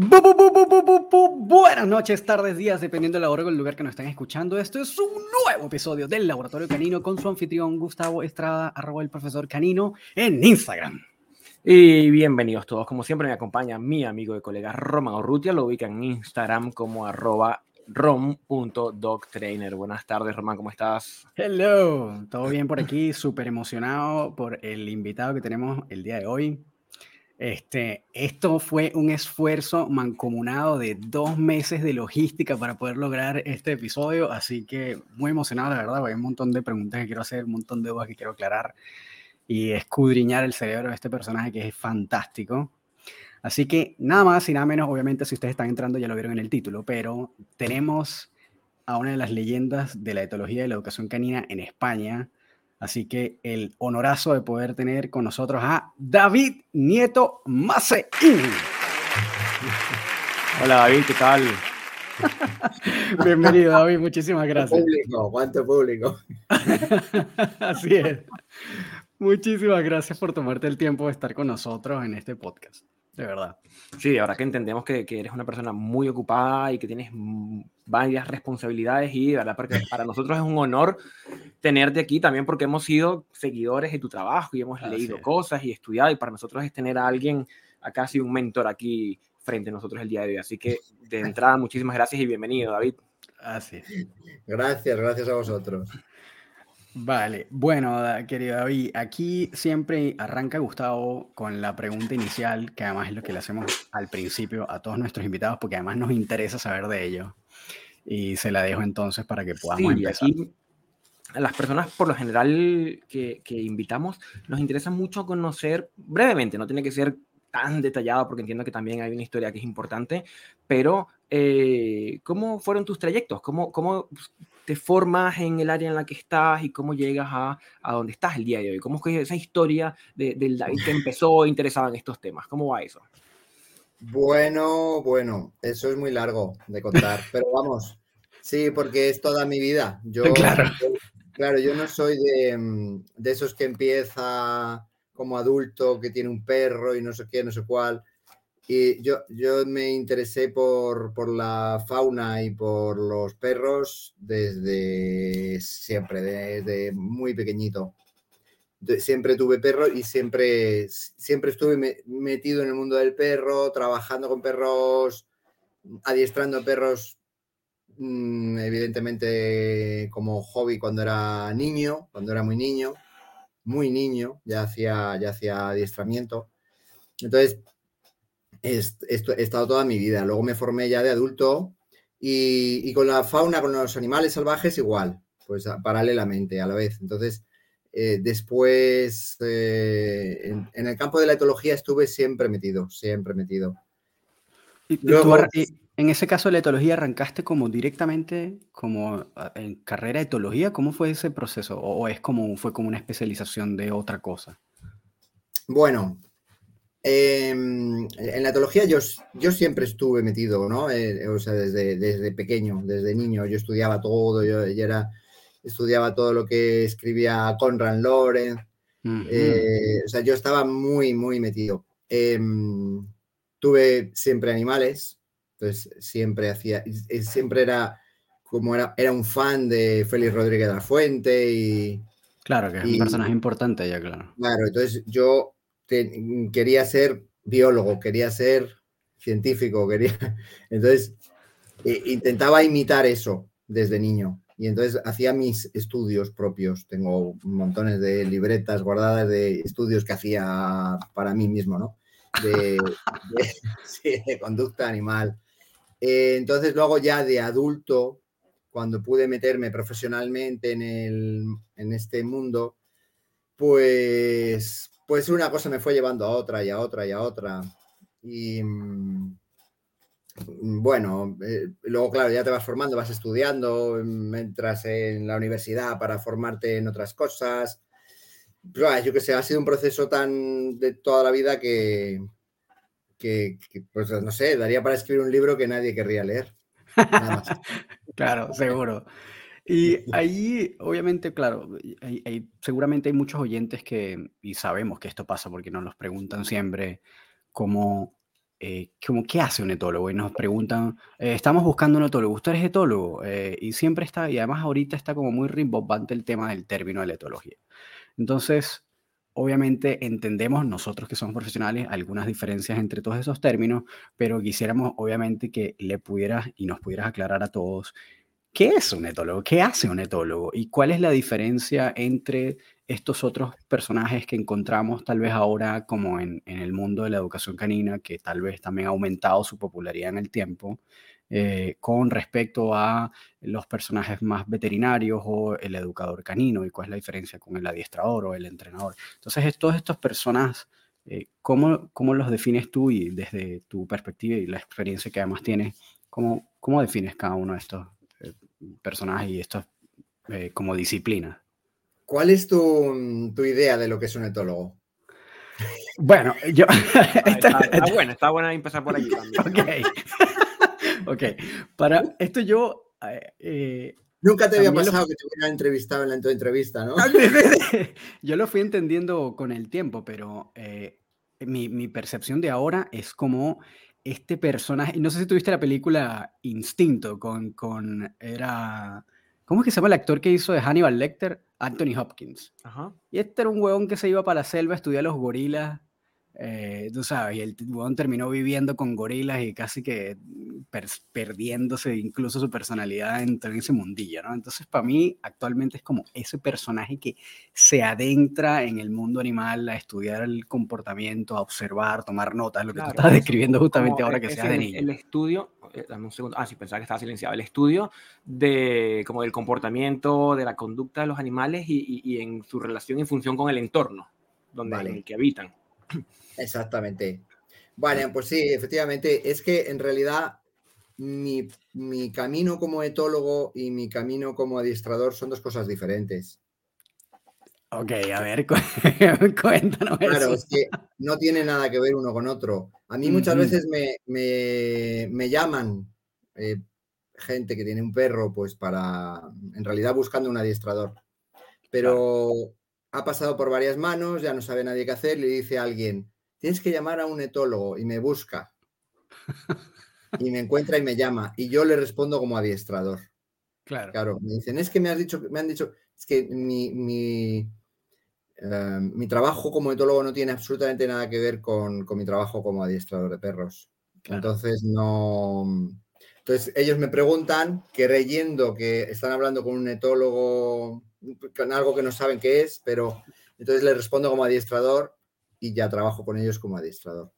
Buenas noches, tardes, días, dependiendo de la hora o el lugar que nos estén escuchando. Esto es un nuevo episodio del Laboratorio Canino con su anfitrión Gustavo Estrada, arroba el profesor Canino, en Instagram. Y bienvenidos todos. Como siempre me acompaña mi amigo y colega Roman Urrutia. Lo ubican en Instagram como arroba rom.dogtrainer. Buenas tardes, Román, ¿cómo estás? Hello, todo bien por aquí, súper emocionado por el invitado que tenemos el día de hoy. Este, esto fue un esfuerzo mancomunado de dos meses de logística para poder lograr este episodio, así que muy emocionado, la verdad, hay un montón de preguntas que quiero hacer, un montón de dudas que quiero aclarar y escudriñar el cerebro de este personaje que es fantástico. Así que nada más y nada menos, obviamente si ustedes están entrando ya lo vieron en el título, pero tenemos a una de las leyendas de la etología de la educación canina en España, Así que el honorazo de poder tener con nosotros a David Nieto Maceín. Hola David, ¿qué tal? Bienvenido David, muchísimas gracias. Público, cuánto público. Así es. Muchísimas gracias por tomarte el tiempo de estar con nosotros en este podcast de verdad. Sí, ahora que entendemos que, que, eres una persona muy ocupada y que tienes varias responsabilidades y verdad, porque para nosotros es un honor tenerte aquí también porque hemos sido seguidores de tu trabajo y hemos leído cosas y estudiado y para nosotros es tener a alguien, acá casi un mentor aquí frente a nosotros el día de hoy. Así que de entrada, muchísimas gracias y bienvenido, David. Así. Gracias, gracias a vosotros. Vale, bueno, querido David, aquí siempre arranca Gustavo con la pregunta inicial, que además es lo que le hacemos al principio a todos nuestros invitados, porque además nos interesa saber de ello. Y se la dejo entonces para que podamos empezar. a las personas, por lo general, que, que invitamos, nos interesa mucho conocer brevemente, no tiene que ser tan detallado porque entiendo que también hay una historia que es importante, pero eh, ¿cómo fueron tus trayectos? ¿Cómo, ¿Cómo te formas en el área en la que estás y cómo llegas a, a donde estás el día de hoy? ¿Cómo es esa historia de, del David que empezó interesado en estos temas? ¿Cómo va eso? Bueno, bueno, eso es muy largo de contar, pero vamos, sí, porque es toda mi vida. Yo, claro. claro, yo no soy de, mm, de esos que empieza como adulto, que tiene un perro y no sé qué, no sé cuál. Y yo, yo me interesé por, por, la fauna y por los perros desde siempre, desde muy pequeñito. Siempre tuve perro y siempre, siempre estuve metido en el mundo del perro, trabajando con perros, adiestrando perros, mm, evidentemente como hobby cuando era niño, cuando era muy niño, muy niño, ya hacía, ya hacía adiestramiento. Entonces, he, estado toda mi vida. Luego me formé ya de adulto y, con la fauna, con los animales salvajes igual, pues paralelamente a la vez. Entonces, eh, después eh, en, el campo de la etología estuve siempre metido, siempre metido. ¿Y, en ese caso de la etología arrancaste como directamente como en carrera de etología? ¿Cómo fue ese proceso? ¿O, es como fue como una especialización de otra cosa? Bueno, Em, en la etología yo, yo siempre estuve metido, ¿no? Eh, o sea, desde, desde pequeño, desde niño, yo estudiaba todo, yo, era, estudiaba todo lo que escribía Conrad Lorenz, eh, o sea, yo estaba muy, muy metido. Em, tuve siempre animales, entonces siempre hacía, siempre era como era, era un fan de Félix Rodríguez de la Fuente y... Claro, que es un personaje importante ya, claro. Claro, entonces yo quería ser biólogo, quería ser científico, quería... Entonces, eh, intentaba imitar eso desde niño. Y entonces hacía mis estudios propios. Tengo montones de libretas guardadas de estudios que hacía para mí mismo, ¿no? De, conducta animal. Eh, entonces, luego ya de adulto, cuando pude meterme profesionalmente en, el, en este mundo, pues pues una cosa me fue llevando a otra y a otra y a otra. Y mm, bueno, eh, luego, claro, ya te vas formando, vas estudiando, mm, entras en la universidad para formarte en otras cosas. Yo que sé, ha sido un proceso tan de toda la vida que, que, pues no sé, daría para escribir un libro que nadie querría leer. claro, seguro. Y ahí, obviamente, claro, seguramente hay muchos oyentes que, y sabemos que esto pasa porque nos los preguntan siempre, como eh, como, ¿qué hace un etólogo? Y nos preguntan, eh, estamos buscando un etólogo, ¿usted es etólogo? Eh, y siempre está, y además ahorita está como muy rimbombante el tema del término de la etología. Entonces, obviamente entendemos nosotros que somos profesionales algunas diferencias entre todos esos términos, pero quisiéramos obviamente que le pudieras y nos pudieras aclarar a todos qué es un etólogo, qué hace un etólogo y cuál es la diferencia entre estos otros personajes que encontramos tal vez ahora como en, el mundo de la educación canina, que tal vez también ha aumentado su popularidad en el tiempo, eh, con respecto a los personajes más veterinarios o el educador canino y cuál es la diferencia con el adiestrador o el entrenador. Entonces, todos estos personajes, eh, ¿cómo, ¿cómo, los defines tú y desde tu perspectiva y la experiencia que además tienes, cómo, cómo defines cada uno de estos personajes y estos como disciplinas? ¿Cuál es tu, idea de lo que es un etólogo? Bueno, yo. está, está, está buena empezar por allí también. ok. ok. Para esto yo. Eh, eh, Nunca te había pasado que te hubieran entrevistado en la entrevista, ¿no? yo lo fui entendiendo con el tiempo, pero eh, mi, mi, percepción de ahora es como este personaje. No sé si tuviste la película Instinto con. con era. ¿Cómo es que se llama el actor que hizo de Hannibal Lecter? Anthony Hopkins. Y este era un huevón que se iba para la selva a estudiar los gorilas. Eh, tú sabes, y el huevón terminó viviendo con gorilas y casi que perdiéndose incluso su personalidad dentro de ese mundillo, ¿no? Entonces, para mí, actualmente es como ese personaje que se adentra en el mundo animal a estudiar el comportamiento, a observar, tomar notas, lo que tú estás describiendo justamente ahora que sea de niño. El estudio eh, dame un segundo, ah, sí, pensaba que estaba silenciado, el estudio de, como del comportamiento, de la conducta de los animales y, y, en su relación y función con el entorno donde, en el que habitan. Exactamente. Vale, pues sí, efectivamente, es que en realidad mi, mi, camino como etólogo y mi camino como adiestrador son dos cosas diferentes. Ok, a ver, cuéntanos. Claro, es que no tiene nada que ver uno con otro. A mí muchas veces me, llaman eh, gente que tiene un perro, pues para, en realidad buscando un adiestrador. Pero ha pasado por varias manos, ya no sabe nadie qué hacer, le dice a alguien, tienes que llamar a un etólogo y me busca. y me encuentra y me llama. Y yo le respondo como adiestrador. Claro. Claro, me dicen, es que me has dicho, me han dicho, es que mi, Em, mi trabajo como etólogo no tiene absolutamente nada que ver con, mi trabajo como adiestrador de perros. Entonces, no. Entonces, ellos me preguntan, creyendo que están hablando con un etólogo, con algo que no saben qué es, pero entonces les respondo como adiestrador y ya trabajo con ellos como adiestrador.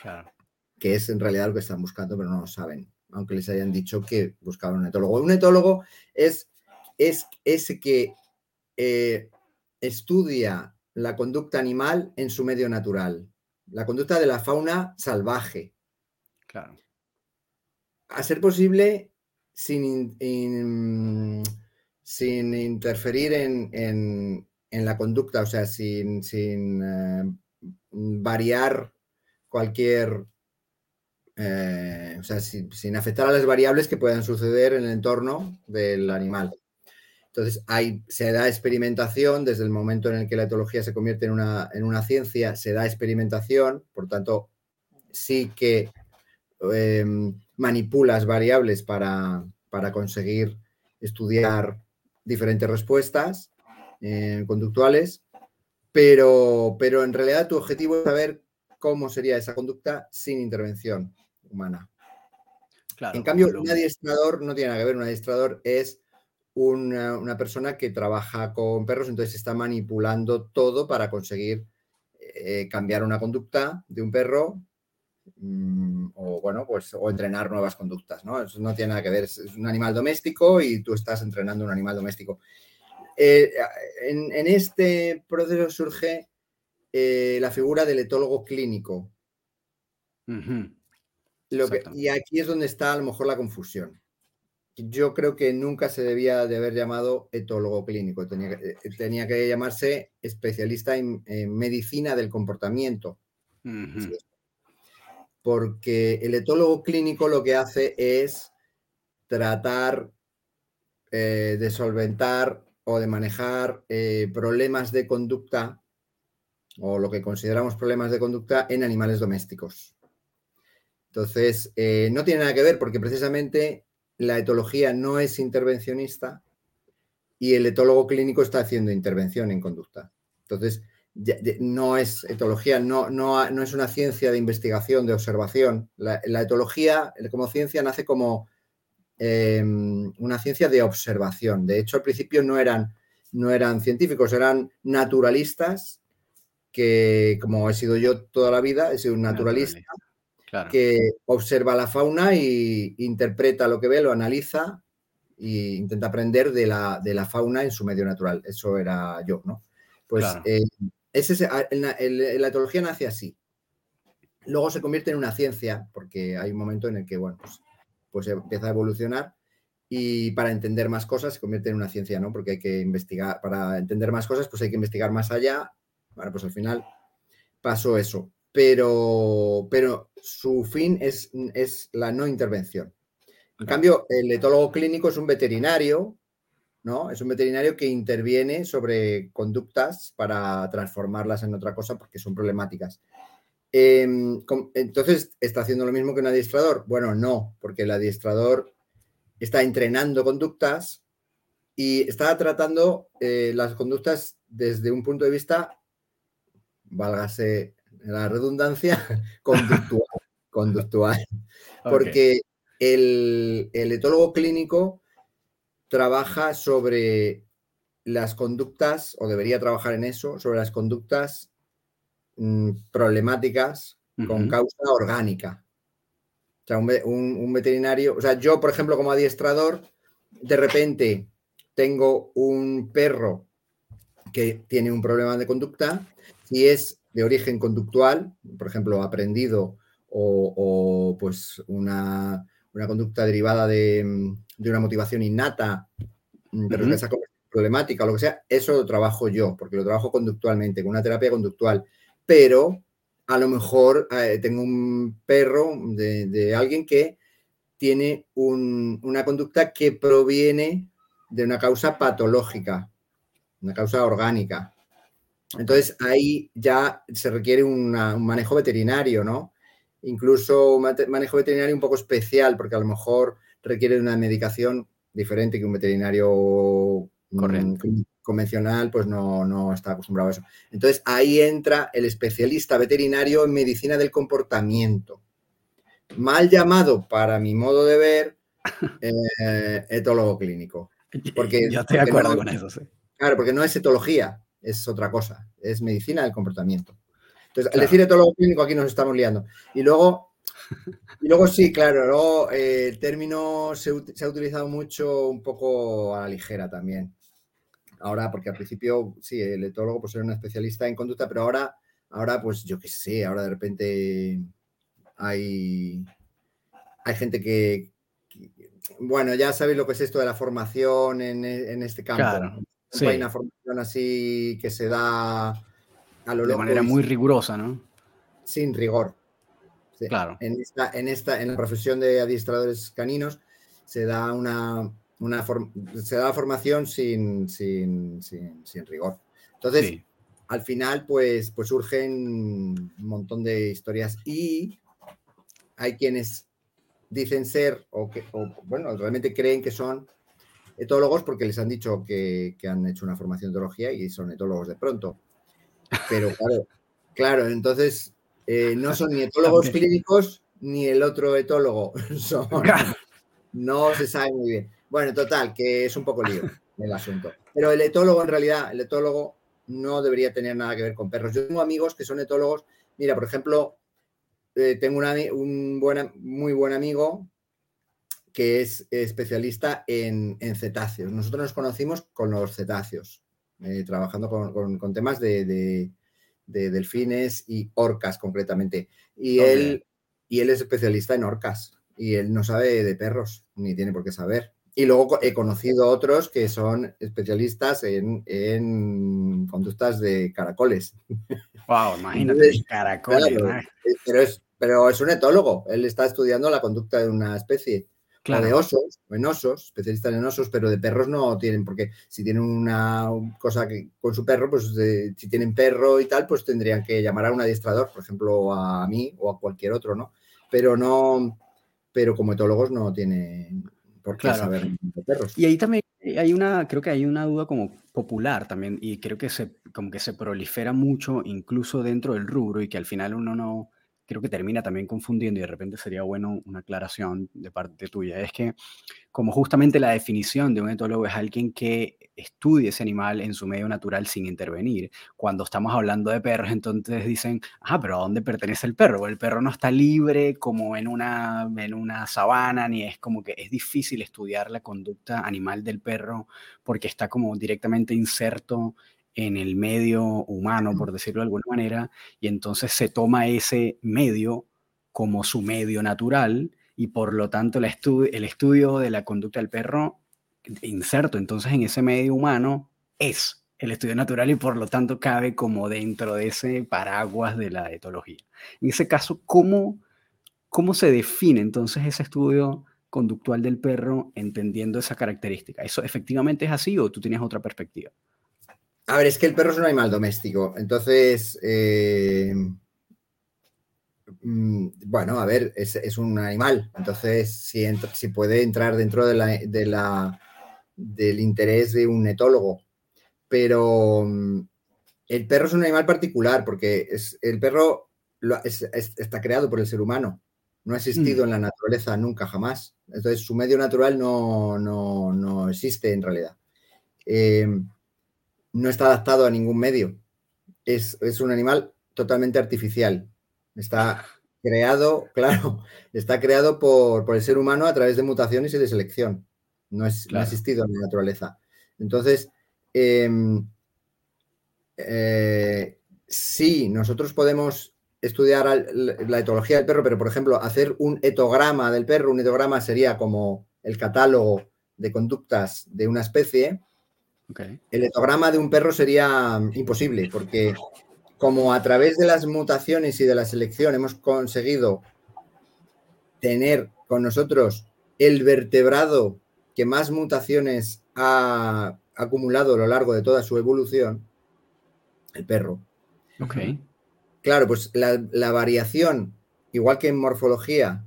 Claro. Que es en realidad lo que están buscando, pero no lo saben, aunque les hayan dicho que buscaban un etólogo. Un etólogo es, es ese que eh, estudia la conducta animal en su medio natural, la conducta de la fauna salvaje. Claro. A ser posible sin, sin interferir en, la conducta, o sea, sin, sin eh, variar cualquier, eh, o sea, sin afectar a las variables que puedan suceder en el entorno del animal. Entonces, hay, se da experimentación desde el momento en el que la etología se convierte en una, en una ciencia, se da experimentación, por tanto, sí que em, manipulas variables para, conseguir estudiar diferentes respuestas eh, conductuales, pero, pero en realidad tu objetivo es saber cómo sería esa conducta sin intervención humana. en cambio, un adiestrador no tiene nada que ver, un adiestrador es una, persona que trabaja con perros, entonces está manipulando todo para conseguir eh, cambiar una conducta de un perro mm, o bueno, pues o entrenar nuevas conductas, ¿no? Eso no tiene nada que ver, es, un animal doméstico y tú estás entrenando un animal doméstico. Eh, en, este proceso surge eh, la figura del etólogo clínico. y aquí es donde está a lo mejor la confusión. Yo creo que nunca se debía de haber llamado etólogo clínico, tenía que, eh, tenía que llamarse especialista en, medicina del comportamiento. Porque el etólogo clínico lo que hace es tratar eh, de solventar o de manejar eh, problemas de conducta o lo que consideramos problemas de conducta en animales domésticos. Entonces, eh, no tiene nada que ver porque precisamente la etología no es intervencionista y el etólogo clínico está haciendo intervención en conducta. Entonces, no es etología, no, no, no, es una ciencia de investigación, de observación. La, etología, como ciencia, nace como em, una ciencia de observación. De hecho, al principio no eran, no eran científicos, eran naturalistas, que como he sido yo toda la vida, he sido un naturalista, que observa la fauna e interpreta lo que ve, lo analiza e intenta aprender de la, de la fauna en su medio natural. Eso era yo, ¿no? Pues eh, la etología nace así. Luego se convierte en una ciencia, porque hay un momento en el que, bueno, pues, pues empieza a evolucionar y para entender más cosas se convierte en una ciencia, ¿no? Porque hay que investigar, para entender más cosas, pues hay que investigar más allá. Bueno, pues al final pasó eso. Pero, pero su fin es, es la no intervención. En cambio, el etólogo clínico es un veterinario ¿no? Es un veterinario que interviene sobre conductas para transformarlas en otra cosa porque son problemáticas. Em, entonces, ¿está haciendo lo mismo que un adiestrador? Bueno, no, porque el adiestrador está entrenando conductas y está tratando eh, las conductas desde un punto de vista, válgase la redundancia, conductual. conductual. Porque el, el etólogo clínico trabaja sobre las conductas, o debería trabajar en eso, sobre las conductas mm, problemáticas con causa orgánica. O sea, un, veterinario, o sea, yo, por ejemplo, como adiestrador, de repente tengo un perro que tiene un problema de conducta, si es de origen conductual, por ejemplo, aprendido o, pues una, una, conducta derivada de, de una motivación innata, mm, pero esa problemática o lo que sea, eso lo trabajo yo, porque lo trabajo conductualmente, con una terapia conductual. Pero a lo mejor eh, tengo un perro de, alguien que tiene una conducta que proviene de una causa patológica, una causa orgánica. Entonces ahí ya se requiere un manejo veterinario, ¿no? Incluso un manejo veterinario un poco especial, porque a lo mejor requiere de una medicación diferente que un veterinario mm, convencional, pues no, está acostumbrado a eso. Entonces ahí entra el especialista veterinario en medicina del comportamiento. Mal llamado para mi modo de ver, eh, etólogo clínico. Porque, Yo estoy de acuerdo con eso, sí. Claro, porque no es etología, es otra cosa, es medicina del comportamiento. Entonces, al decir etólogo clínico aquí nos estamos liando. Y luego y luego sí, claro, eh, el término se, ha utilizado mucho un poco a la ligera también. Ahora, porque al principio, sí, el etólogo pues era un especialista en conducta, pero ahora, ahora pues yo qué sé, ahora de repente hay, hay gente que, bueno, ya sabéis lo que es esto de la formación en, este campo. Claro, Hay una formación así que se da a lo De manera muy rigurosa, ¿no? Sin rigor. Claro. En esta, en esta, en la profesión de adiestradores caninos se da una, se da la formación sin, sin, rigor. Entonces, al final, pues, pues surgen un montón de historias y hay quienes dicen ser o que, bueno, realmente creen que son etólogos porque les han dicho que, que, han hecho una formación de etología y son etólogos de pronto. Pero claro, claro, entonces eh, no son ni etólogos clínicos ni el otro etólogo. no se sabe muy bien. Bueno, total, que es un poco lío el asunto. Pero el etólogo, en realidad, el etólogo no debería tener nada que ver con perros. Yo tengo amigos que son etólogos. Mira, por ejemplo, eh, tengo un muy buen amigo que es especialista en, cetáceos. Nosotros nos conocimos con los cetáceos, eh, trabajando con, temas de, de delfines y orcas concretamente. Y, él, y él es especialista en orcas y él no sabe de perros, ni tiene por qué saber. Y luego he conocido otros que son especialistas en, conductas de caracoles. Wow, imagínate, caracoles. pero, es, pero es un etólogo, él está estudiando la conducta de una especie de osos, en osos, especialistas en osos, pero de perros no tienen, porque si tienen una cosa que, con su perro, pues si tienen perro y tal, pues tendrían que llamar a un adiestrador, por ejemplo, a mí o a cualquier otro, ¿no? pero no, pero como etólogos no tienen por qué saber de perros. Y ahí también hay una, creo que hay una duda como popular también, y creo que se, como que se prolifera mucho incluso dentro del rubro y que al final uno no, creo que termina también confundiendo y de repente sería bueno una aclaración de parte tuya. Es que como justamente la definición de un etólogo es alguien que estudie ese animal en su medio natural sin intervenir. Cuando estamos hablando de perros, entonces dicen, ah, pero ¿a dónde pertenece el perro? El perro no está libre como en una, en una sabana, ni es como que es difícil estudiar la conducta animal del perro porque está como directamente inserto en el medio humano, por decirlo de alguna manera, y entonces se toma ese medio como su medio natural y por lo tanto el, el estudio de la conducta del perro inserto entonces en ese medio humano es el estudio natural y por lo tanto cabe como dentro de ese paraguas de la etología. En ese caso, ¿cómo, cómo se define entonces ese estudio conductual del perro entendiendo esa característica? ¿Eso efectivamente es así o tú tienes otra perspectiva? A ver, es que el perro es un animal doméstico, entonces, eh, mm, bueno, a ver, es, un animal, entonces si, si puede entrar dentro de la, del interés de un etólogo, pero mm, el perro es un animal particular porque es, el perro está creado por el ser humano, no ha existido mm. en la naturaleza nunca, jamás. Entonces su medio natural no, no, existe en realidad. Eh, no está adaptado a ningún medio. Es, un animal totalmente artificial. Está creado, claro, está creado por, el ser humano a través de mutaciones y de selección. No, es, ha existido en la naturaleza. Entonces, em, eh, sí, nosotros podemos estudiar la etología del perro, pero por ejemplo, hacer un etograma del perro, un etograma sería como el catálogo de conductas de una especie, el etograma de un perro sería imposible, porque como a través de las mutaciones y de la selección hemos conseguido tener con nosotros el vertebrado que más mutaciones ha acumulado a lo largo de toda su evolución, el perro. Claro, pues la, variación, igual que en morfología,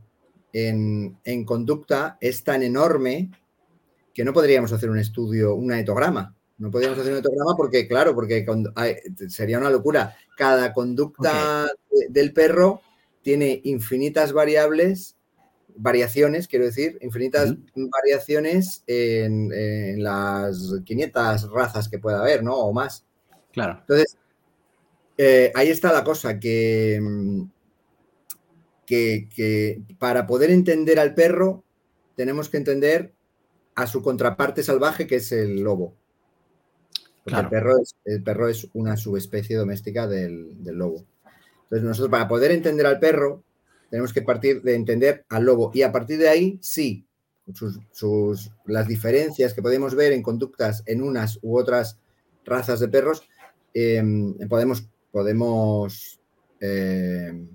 en, en conducta, es tan enorme que no podríamos hacer un estudio, un etograma. No podríamos hacer un etograma porque, claro, porque sería una locura. Cada conducta del perro tiene infinitas variables, variaciones, quiero decir, infinitas variaciones en, las 500 razas que pueda haber, ¿no? O más. Claro. Entonces, eh, ahí está la cosa, que, que para poder entender al perro tenemos que entender a su contraparte salvaje, que es el lobo. El, perro es, el perro es una subespecie doméstica del, lobo. Entonces, nosotros para poder entender al perro, tenemos que partir de entender al lobo. Y a partir de ahí, sí, sus, las diferencias que podemos ver en conductas en unas u otras razas de perros, em, podemos, podemos em,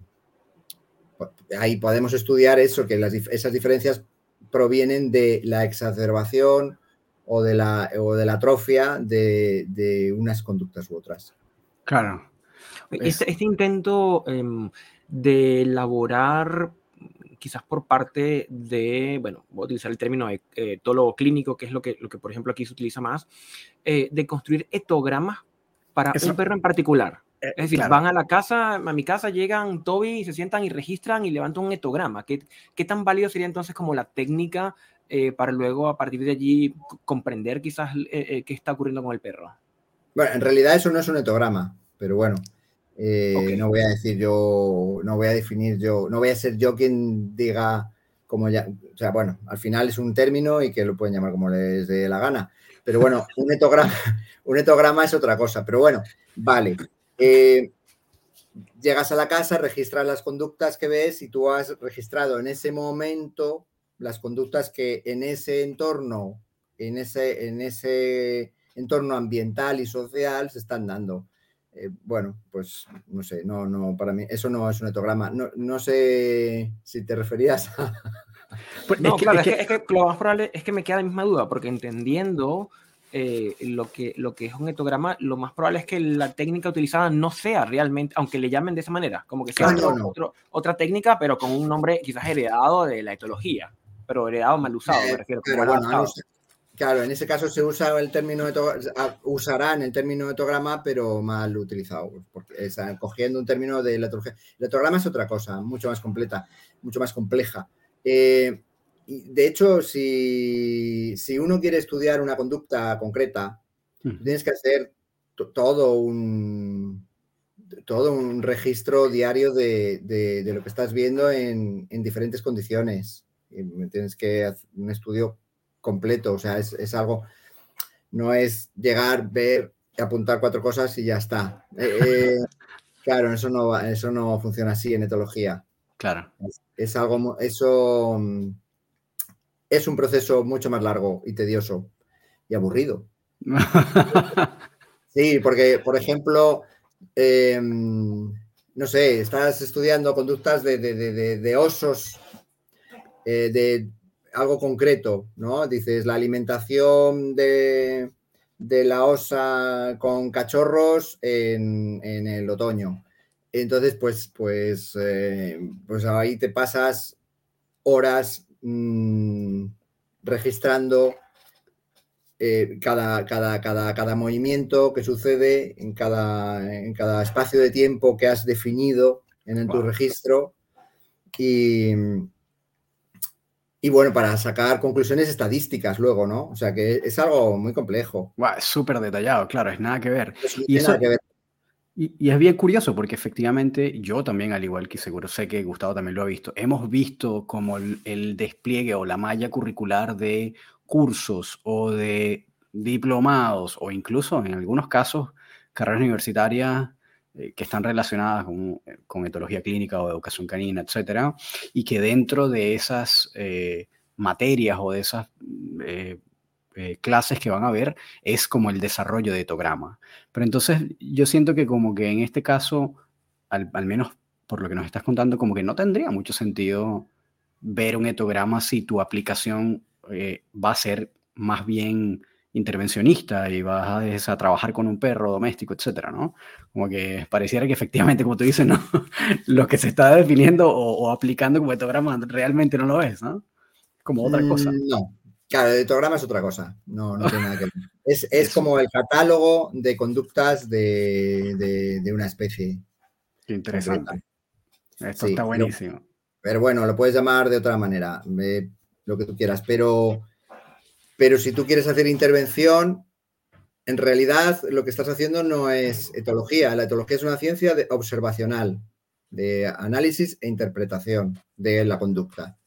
ahí podemos estudiar eso, que esas diferencias provienen de la exacerbación o de la, o de la atrofia de, unas conductas u otras. Claro. Este, este intento em, de elaborar quizás por parte de, bueno, voy a utilizar el término de etólogo clínico, que es lo que, lo que por ejemplo aquí se utiliza más, eh, de construir etogramas para un perro en particular. Eh, es decir, van a la casa, a mi casa llegan Toby y se sientan y registran y levantan un etograma. ¿Qué, ¿Qué, tan válido sería entonces como la técnica eh, para luego a partir de allí comprender quizás eh, qué está ocurriendo con el perro? Bueno, en realidad eso no es un etograma, pero bueno, no voy a decir yo, no voy a definir yo, no voy a ser yo quien diga como ya, o sea, bueno, al final es un término y que lo pueden llamar como les dé la gana. Pero bueno, un etograma, un etograma es otra cosa. Pero bueno, vale. Eh, llegas a la casa, registras las conductas que ves y tú has registrado en ese momento las conductas que en ese entorno, en ese, en ese entorno ambiental y social se están dando. Eh, bueno, pues no sé, no, no, para mí eso no es un etograma. No, sé si te referías a... Pues, no, es, que, es, que, lo más probable es que me queda la misma duda, porque entendiendo eh, lo, que, lo que es un etograma, lo más probable es que la técnica utilizada no sea realmente, aunque le llamen de esa manera, como que sea otra técnica, pero con un nombre quizás heredado de la etología, pero heredado mal usado, me refiero. Claro, en ese caso se usa el término usarán el término etograma, pero mal utilizado, porque están cogiendo un término de la etología. El etograma es otra cosa, mucho más completa, mucho más compleja. Eh, de hecho, si, uno quiere estudiar una conducta concreta, tienes que hacer todo un todo un registro diario de, lo que estás viendo en, diferentes condiciones. Tienes que hacer un estudio completo, o sea, es, algo, no es llegar, ver, apuntar cuatro cosas y ya está. Eh, eh, claro, eso no, eso no funciona así en etología. Claro. Es, algo, eso es un proceso mucho más largo y tedioso y aburrido. sí, porque, por ejemplo, em, no sé, estás estudiando conductas de, osos, eh, de algo concreto, ¿no? Dices, la alimentación de, la osa con cachorros en, el otoño. Entonces, pues, pues, eh, pues ahí te pasas horas mm, registrando eh, cada, cada, cada, cada, movimiento que sucede en cada, en cada espacio de tiempo que has definido en, tu registro. Y, y bueno, para sacar conclusiones estadísticas luego, ¿no? O sea que es algo muy complejo. es súper detallado, claro, es nada que ver. y, nada que ver. Y, es bien curioso porque efectivamente yo también, al igual que seguro sé que Gustavo también lo ha visto, hemos visto como el, despliegue o la malla curricular de cursos o de diplomados o incluso en algunos casos carreras universitarias eh, que están relacionadas eh, con, etología clínica o educación canina, etcétera, y que dentro de esas eh, materias o de esas clases que van a ver es como el desarrollo de etograma. Pero entonces yo siento que como que en este caso, al, al menos por lo que nos estás contando, como que no tendría mucho sentido ver un etograma si tu aplicación va a ser más bien intervencionista y vas a, trabajar con un perro doméstico, etcétera, ¿no? Como que pareciera que efectivamente, como tú dices, ¿no? lo que se está definiendo o, aplicando como etograma realmente no lo es, ¿no? Como otra cosa. Mm, no, claro, el etograma es otra cosa, no, no tiene nada que ver. Es, como el catálogo de conductas de, una especie. Qué interesante. Esto está buenísimo. Pero, bueno, lo puedes llamar de otra manera, lo que tú quieras, pero pero si tú quieres hacer intervención, en realidad lo que estás haciendo no es etología. La etología es una ciencia observacional, de análisis e interpretación de la conducta.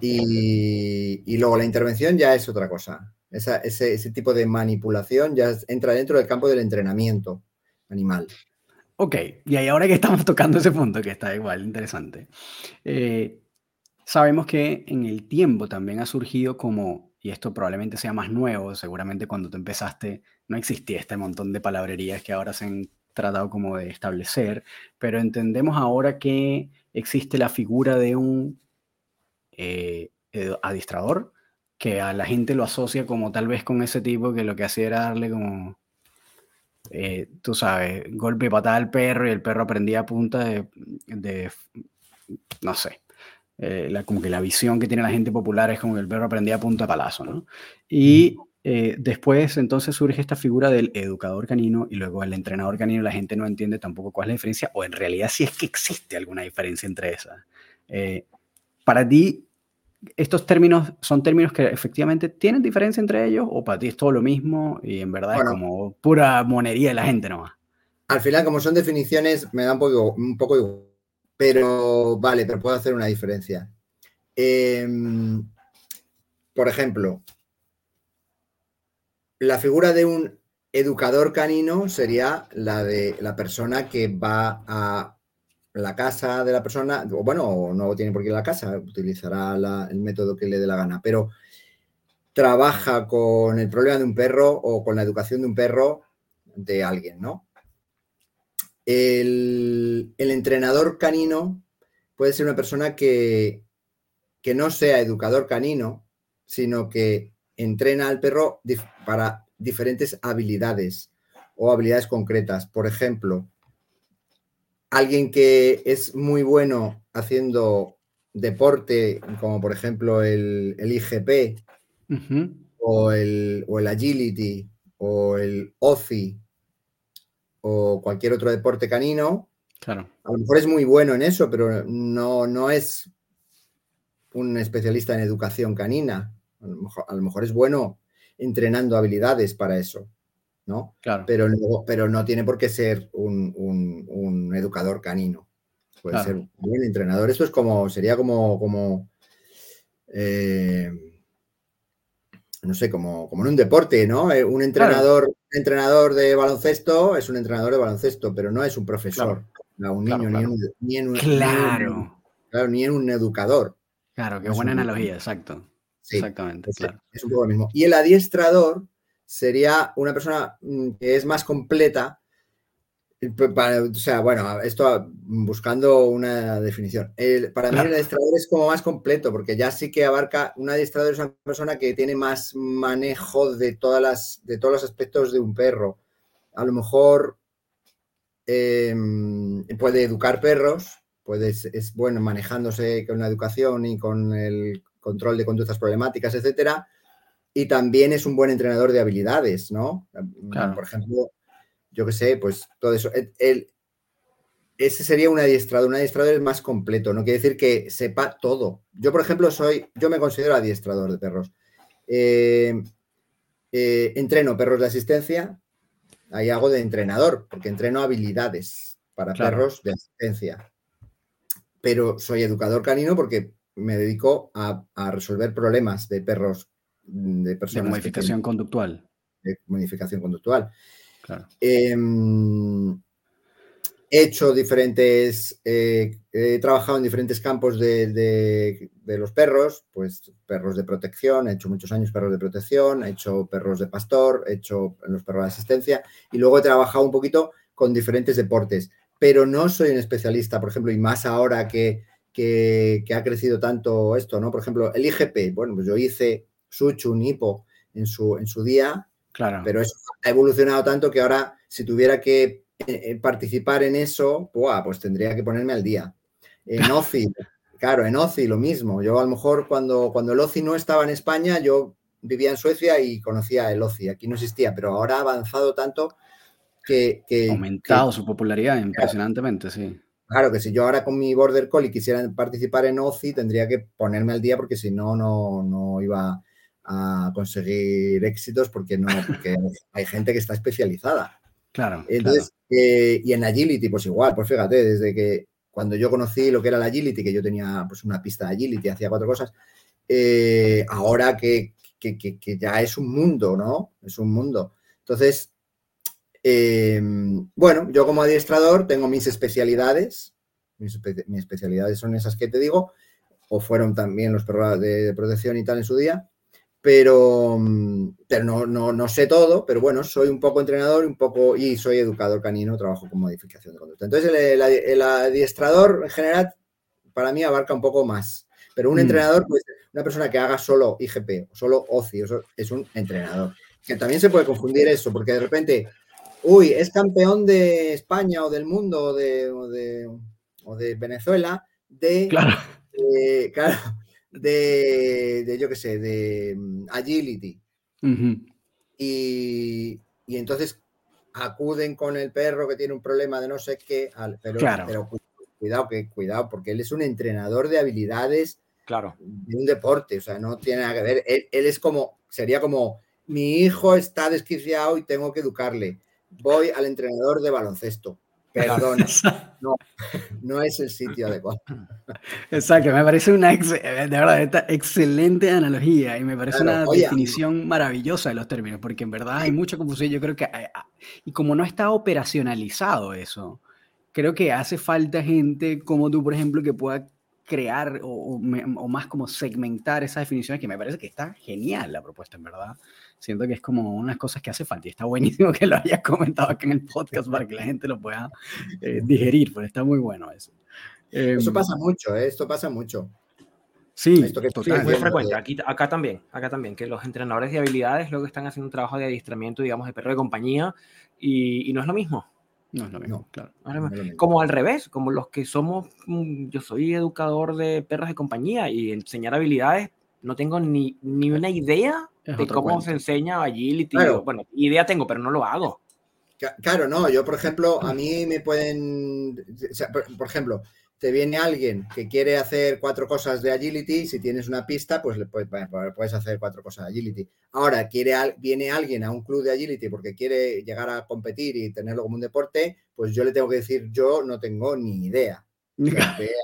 Y, luego la intervención ya es otra cosa. ese, tipo de manipulación ya entra dentro del campo del entrenamiento animal. Ok, y ahora que estamos tocando ese punto, que está igual interesante, eh, sabemos que en el tiempo también ha surgido como y esto probablemente sea más nuevo, seguramente cuando tú empezaste no existía este montón de palabrerías que ahora se han tratado como de establecer, pero entendemos ahora que existe la figura de un eh, adiestrador, que a la gente lo asocia como tal vez con ese tipo que lo que hacía era darle como, eh, tú sabes, golpe patada al perro y el perro aprendía a punta de no sé, eh, la, como que la visión que tiene la gente popular es como que el perro aprendía a punta palazo, ¿no? Y eh, después entonces surge esta figura del educador canino y luego el entrenador canino, la gente no entiende tampoco cuál es la diferencia o en realidad si es que existe alguna diferencia entre esas. Eh, para ti, ¿estos términos son términos que efectivamente tienen diferencia entre ellos o para ti es todo lo mismo y en verdad es como pura monería de la gente nomás? Al final, como son definiciones, me da un poco, un poco igual pero vale, pero puedo hacer una diferencia. Em, por ejemplo, la figura de un educador canino sería la de la persona que va a la casa de la persona, o bueno, no tiene por qué ir a la casa, utilizará el método que le dé la gana, pero trabaja con el problema de un perro o con la educación de un perro de alguien, ¿no? El, entrenador canino puede ser una persona que, que no sea educador canino, sino que entrena al perro para diferentes habilidades o habilidades concretas. Por ejemplo, alguien que es muy bueno haciendo deporte, como por ejemplo el, IGP o, el, o el agility o el OCI o cualquier otro deporte canino, claro. a lo mejor es muy bueno en eso, pero no, no es un especialista en educación canina. A lo, mejor, es bueno entrenando habilidades para eso, ¿no? Claro. Pero, no, pero no tiene por qué ser un, educador canino. Puede ser un buen entrenador. Esto es como, sería como, como eh, no sé, como, como en un deporte, ¿no? Eh, un entrenador, entrenador de baloncesto es un entrenador de baloncesto, pero no es un profesor, un niño, Ni, en, ni, en, claro. claro, ni en un educador. Claro, qué buena analogía, exacto. Exactamente, claro. Es un poco lo mismo. Y el adiestrador sería una persona mm, que es más completa o sea, bueno, esto buscando una definición. para mí el adiestrador es como más completo, porque ya sí que abarca, un adiestrador es una persona que tiene más manejo de, todas las, de todos los aspectos de un perro. A lo mejor em, puede educar perros, puede, es bueno manejándose con la educación y con el control de conductas problemáticas, etcétera. Y también es un buen entrenador de habilidades, ¿no? Por ejemplo, yo qué sé, pues todo eso. El, ese sería un adiestrador. Un adiestrador es más completo, no quiere decir que sepa todo. Yo, por ejemplo, soy, yo me considero adiestrador de perros. Eh, eh, entreno perros de asistencia, ahí hago de entrenador, porque entreno habilidades para perros de asistencia. Pero soy educador canino porque me dedico a, resolver problemas de perros, de personas. De modificación conductual. De modificación conductual. Em, he hecho diferentes, eh, he trabajado en diferentes campos de, los perros, pues perros de protección, he hecho muchos años perros de protección, he hecho perros de pastor, he hecho los perros de asistencia y luego he trabajado un poquito con diferentes deportes, pero no soy un especialista, por ejemplo, y más ahora que, que, ha crecido tanto esto, ¿no? Por ejemplo, el IGP, bueno, pues yo hice Suchu, Nipo en su, en su día Claro. Pero eso ha evolucionado tanto que ahora, si tuviera que eh, eh, participar en eso, pues tendría que ponerme al día. En OCI, claro, en OCI lo mismo. Yo a lo mejor cuando, cuando el OCI no estaba en España, yo vivía en Suecia y conocía el OCI. Aquí no existía, pero ahora ha avanzado tanto que... ha aumentado su popularidad impresionantemente, sí. Claro que si yo ahora con mi Border Collie quisiera participar en OCI, tendría que ponerme al día porque si no, no, no iba a conseguir éxitos porque no, porque hay gente que está especializada. Claro. Entonces, eh, y en Agility, pues igual, pues fíjate, desde que cuando yo conocí lo que era la Agility, que yo tenía pues una pista de Agility, hacía cuatro cosas, eh, ahora que, ya es un mundo, ¿no? Es un mundo. Entonces, em, bueno, yo como adiestrador tengo mis especialidades, mis, mis, especialidades son esas que te digo, o fueron también los perros de protección y tal en su día, pero, mm, pero no, no, sé todo, pero bueno, soy un poco entrenador un poco, y soy educador canino, trabajo con modificación de conducta. Entonces, el, adiestrador en general, para mí, abarca un poco más. Pero un mm. entrenador, pues una persona que haga solo IGP, solo OCI, es un entrenador. Que también se puede confundir eso, porque de repente, uy, es campeón de España o del mundo o de, o de, Venezuela de... Claro. claro de, yo qué sé, de mm, agility. y, entonces acuden con el perro que tiene un problema de no sé qué, pero, pero cuidado, que, cuidado, porque él es un entrenador de habilidades claro. de un deporte, o sea, no tiene nada que ver. Él, él es como, sería como, mi hijo está desquiciado y tengo que educarle. Voy al entrenador de baloncesto. Perdón, no, no es el sitio adecuado. Exacto, me parece una de verdad, esta excelente analogía y me parece una definición maravillosa de los términos, porque en verdad hay mucha confusión. Yo creo que, eh, ah, y como no está operacionalizado eso, creo que hace falta gente como tú, por ejemplo, que pueda crear o, o, más como segmentar esas definiciones, que me parece que está genial la propuesta, en verdad. Siento que es como unas cosas que hace falta y está buenísimo que lo hayas comentado aquí en el podcast para que la gente lo pueda eh, digerir, pero está muy bueno eso. eso em, pasa mucho, ¿eh? esto pasa mucho. Sí, Esto que es muy frecuente. Aquí, acá también, acá también, que los entrenadores de habilidades luego están haciendo un trabajo de adiestramiento, digamos, de perro de compañía y, no es lo mismo. No es lo mismo, claro. Como al revés, como los que somos, mm, yo soy educador de perros de compañía y enseñar habilidades, no tengo ni, ni una idea de cómo se enseña agility. Bueno, idea tengo, pero no lo hago. Claro, no, yo por ejemplo, a mí me pueden, por ejemplo, te viene alguien que quiere hacer cuatro cosas de agility, si tienes una pista, pues le puedes, puedes hacer cuatro cosas de agility. Ahora, quiere, viene alguien a un club de agility porque quiere llegar a competir y tenerlo como un deporte, pues yo le tengo que decir, yo no tengo ni idea.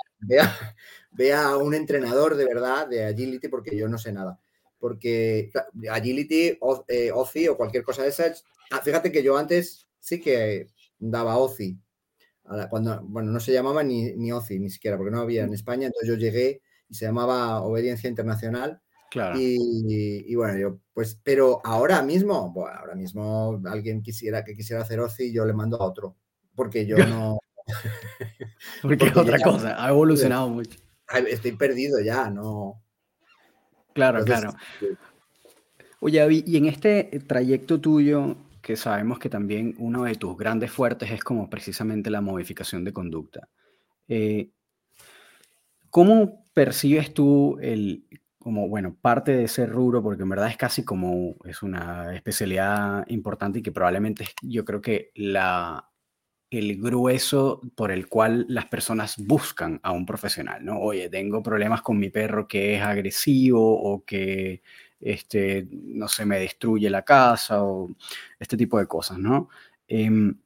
vea, a un entrenador de verdad de agility porque yo no sé nada. Porque agility, eh, OCI o cualquier cosa de esas, ah, fíjate que yo antes sí que daba OCI, cuando, bueno, no se llamaba ni, ni OCI ni siquiera, porque no había en mm. España, entonces yo llegué y se llamaba Obediencia Internacional. Claro. Y, bueno, yo, pues, pero ahora mismo, bueno, ahora mismo alguien quisiera que quisiera hacer OCI, yo le mando a otro, porque yo no. porque, es otra cosa, ha evolucionado mucho. Estoy perdido ya, no. Claro, claro. Oye, y en este trayecto tuyo, que sabemos que también uno de tus grandes fuertes es como precisamente la modificación de conducta. Eh, ¿Cómo percibes tú el, como, bueno, parte de ese rubro, porque en verdad es casi como, es una especialidad importante y que probablemente yo creo que la, el grueso por el cual las personas buscan a un profesional, ¿no? Oye, tengo problemas con mi perro que es agresivo o que este, no se me destruye la casa o este tipo de cosas, ¿no? Em,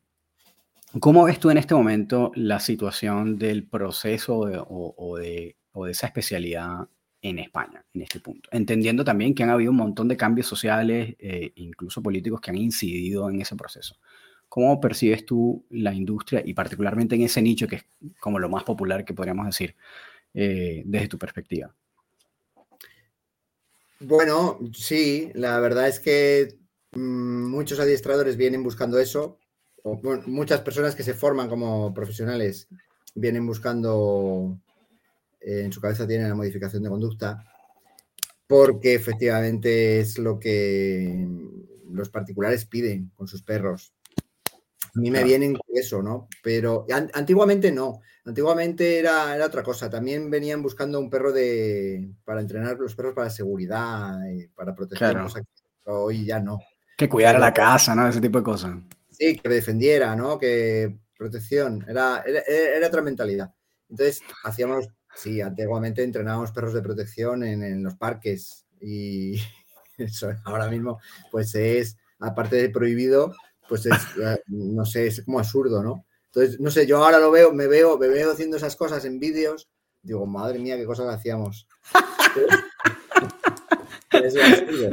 ¿Cómo ves tú en este momento la situación del proceso o, de, esa especialidad en España, en este punto? Entendiendo también que han habido un montón de cambios sociales, eh, incluso políticos, que han incidido en ese proceso. ¿Cómo percibes tú la industria y particularmente en ese nicho que es como lo más popular que podríamos decir eh, desde tu perspectiva? Bueno, sí, la verdad es que mm, muchos adiestradores vienen buscando eso. O, muchas personas que se forman como profesionales vienen buscando, eh, en su cabeza tienen la modificación de conducta, porque efectivamente es lo que los particulares piden con sus perros. A mí me vienen con eso, ¿no? Pero antiguamente no. Antiguamente era, era, otra cosa. También venían buscando un perro de para entrenar los perros para seguridad, y para proteger. hoy ya no. Que cuidara la casa, ¿no? Ese tipo de cosas. Sí, que defendiera, ¿no? Que protección. Era, era, otra mentalidad. Entonces, hacíamos, sí, antiguamente entrenábamos perros de protección en, en los parques y eso ahora mismo, pues es, aparte de prohibido, pues es, eh, no sé, es como absurdo, ¿no? Entonces, no sé, yo ahora lo veo, me veo, me veo haciendo esas cosas en vídeos, digo, madre mía, qué cosas hacíamos. es absurdo.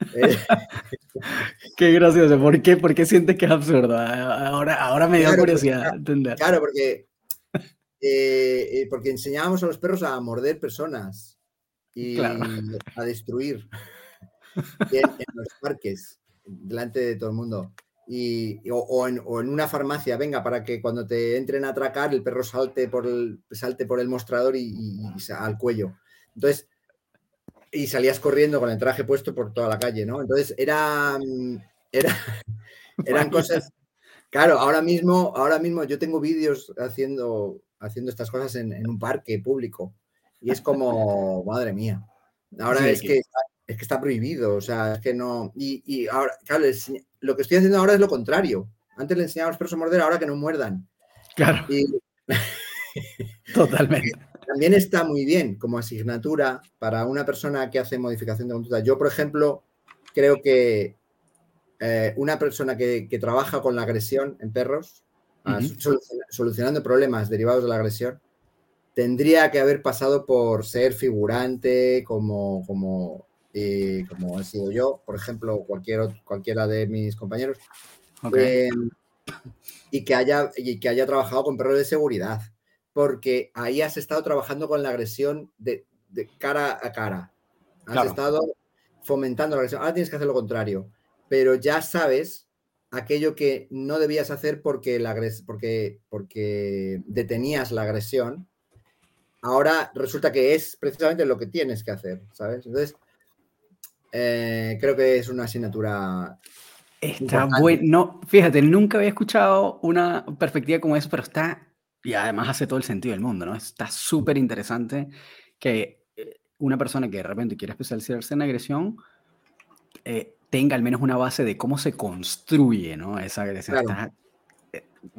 Qué gracioso. ¿Por qué? ¿Por qué sientes que es absurdo? Ahora, ahora me dio curiosidad entender. Claro, porque, eh, eh, porque enseñábamos a los perros a morder personas y a destruir en, los parques, delante de todo el mundo y, o, en, una farmacia, venga, para que cuando te entren a atracar el perro salte por el, salte por el mostrador y, al cuello. Entonces, y salías corriendo con el traje puesto por toda la calle, ¿no? Entonces, era, era eran cosas... Claro, ahora mismo, ahora mismo yo tengo vídeos haciendo, haciendo estas cosas en, un parque público y es como, madre mía. Ahora es que es que está prohibido, o sea, es que no. Y, ahora, claro, lo que estoy haciendo ahora es lo contrario. Antes le enseñaba a los perros a morder, ahora que no muerdan. Claro. Totalmente. También está muy bien como asignatura para una persona que hace modificación de conducta. Yo, por ejemplo, creo que eh, una persona que, trabaja con la agresión en perros, solucionando problemas derivados de la agresión, tendría que haber pasado por ser figurante, como, como eh, como he sido yo, por ejemplo, cualquier, cualquiera de mis compañeros, eh, y, que haya, y que haya trabajado con perros de seguridad, porque ahí has estado trabajando con la agresión de, cara a cara. Has estado fomentando la agresión. Ahora tienes que hacer lo contrario, pero ya sabes aquello que no debías hacer porque, la porque, porque detenías la agresión ahora resulta que es precisamente lo que tienes que hacer, ¿sabes? Entonces, eh, creo que es una asignatura. Está bueno. fíjate, nunca había escuchado una perspectiva como esa, pero está, y además hace todo el sentido del mundo, ¿no? Está súper interesante que eh, una persona que de repente quiere especializarse en agresión eh, tenga al menos una base de cómo se construye, ¿no? Esa agresión.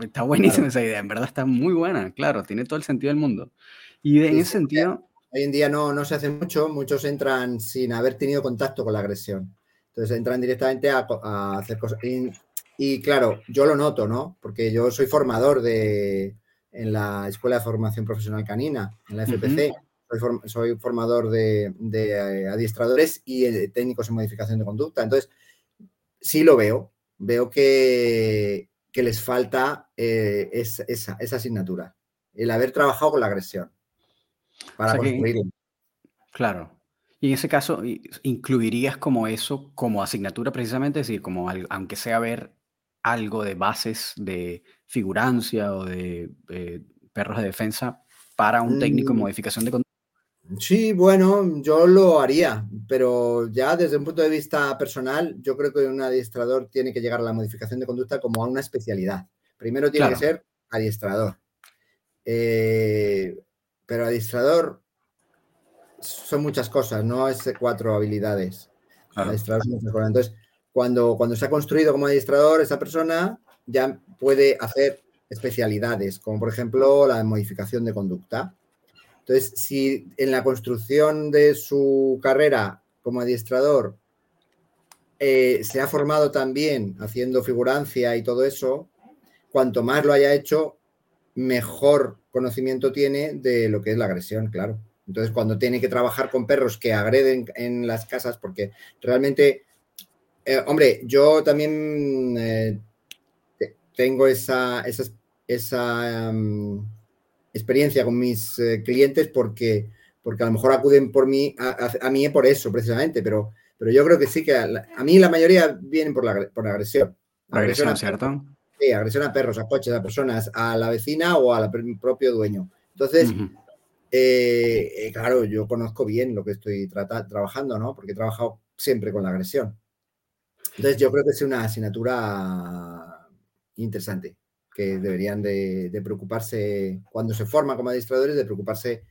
Está, buenísima esa idea, en verdad está muy buena, claro, tiene todo el sentido del mundo. Y en ese sentido... Hoy en día no, no se hace mucho, muchos entran sin haber tenido contacto con la agresión. Entonces entran directamente a, hacer cosas. Y, claro, yo lo noto, ¿no? Porque yo soy formador de, en la Escuela de Formación Profesional Canina, en la FPC. soy, formador de, de, adiestradores y eh, técnicos en modificación de conducta. Entonces, sí lo veo. Veo que, que les falta eh, esa, esa asignatura, el haber trabajado con la agresión para claro. Y en ese caso, ¿incluirías como eso como asignatura precisamente? Es decir, como aunque sea ver algo de bases de figurancia o de perros de defensa para un técnico de mm. modificación de conducta. Sí, bueno, yo lo haría, pero ya desde un punto de vista personal, yo creo que un adiestrador tiene que llegar a la modificación de conducta como a una especialidad. Primero tiene que ser adiestrador. Eh, pero adiestrador son muchas cosas, no es cuatro habilidades. Entonces, cuando, cuando se ha construido como adiestrador, esa persona ya puede hacer especialidades, como por ejemplo la modificación de conducta. Entonces, si en la construcción de su carrera como adiestrador eh, se ha formado también haciendo figurancia y todo eso, cuanto más lo haya hecho, mejor conocimiento tiene de lo que es la agresión, claro. Entonces, cuando tiene que trabajar con perros que agreden en las casas, porque realmente, eh, hombre, yo también eh, tengo esa, esa, mm, experiencia con mis eh, clientes porque, porque a lo mejor acuden por mí, a, mí por eso precisamente, pero, pero yo creo que sí que a, mí la mayoría vienen por la, por la agresión. agresión, ¿cierto? Sí, agresión a perros, a coches, a personas, a la vecina o al propio dueño. Entonces, eh, eh, claro, yo conozco bien lo que estoy trabajando, ¿no? Porque he trabajado siempre con la agresión. Entonces, yo creo que es una asignatura interesante que deberían de, preocuparse cuando se forman como administradores, de preocuparse,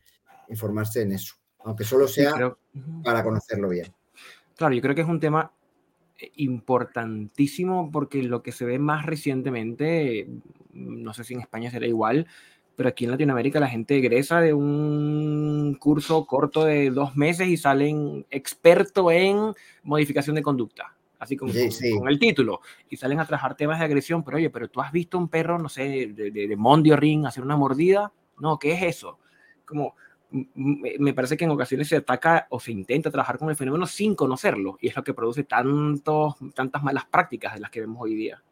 informarse en eso, aunque solo sea para conocerlo bien. Claro, yo creo que es un tema importantísimo porque lo que se ve más recientemente, no sé si en España será igual, pero aquí en Latinoamérica la gente egresa de un curso corto de dos meses y salen experto en modificación de conducta, así como con, el título, y salen a trabajar temas de agresión, pero oye, pero tú has visto un perro, no sé, de, de, de Mondio Ring hacer una mordida, no, ¿qué es eso? Como, me parece que en ocasiones se ataca o se intenta trabajar con el fenómeno sin conocerlo y es lo que produce tantos, tantas malas prácticas de las que vemos hoy día.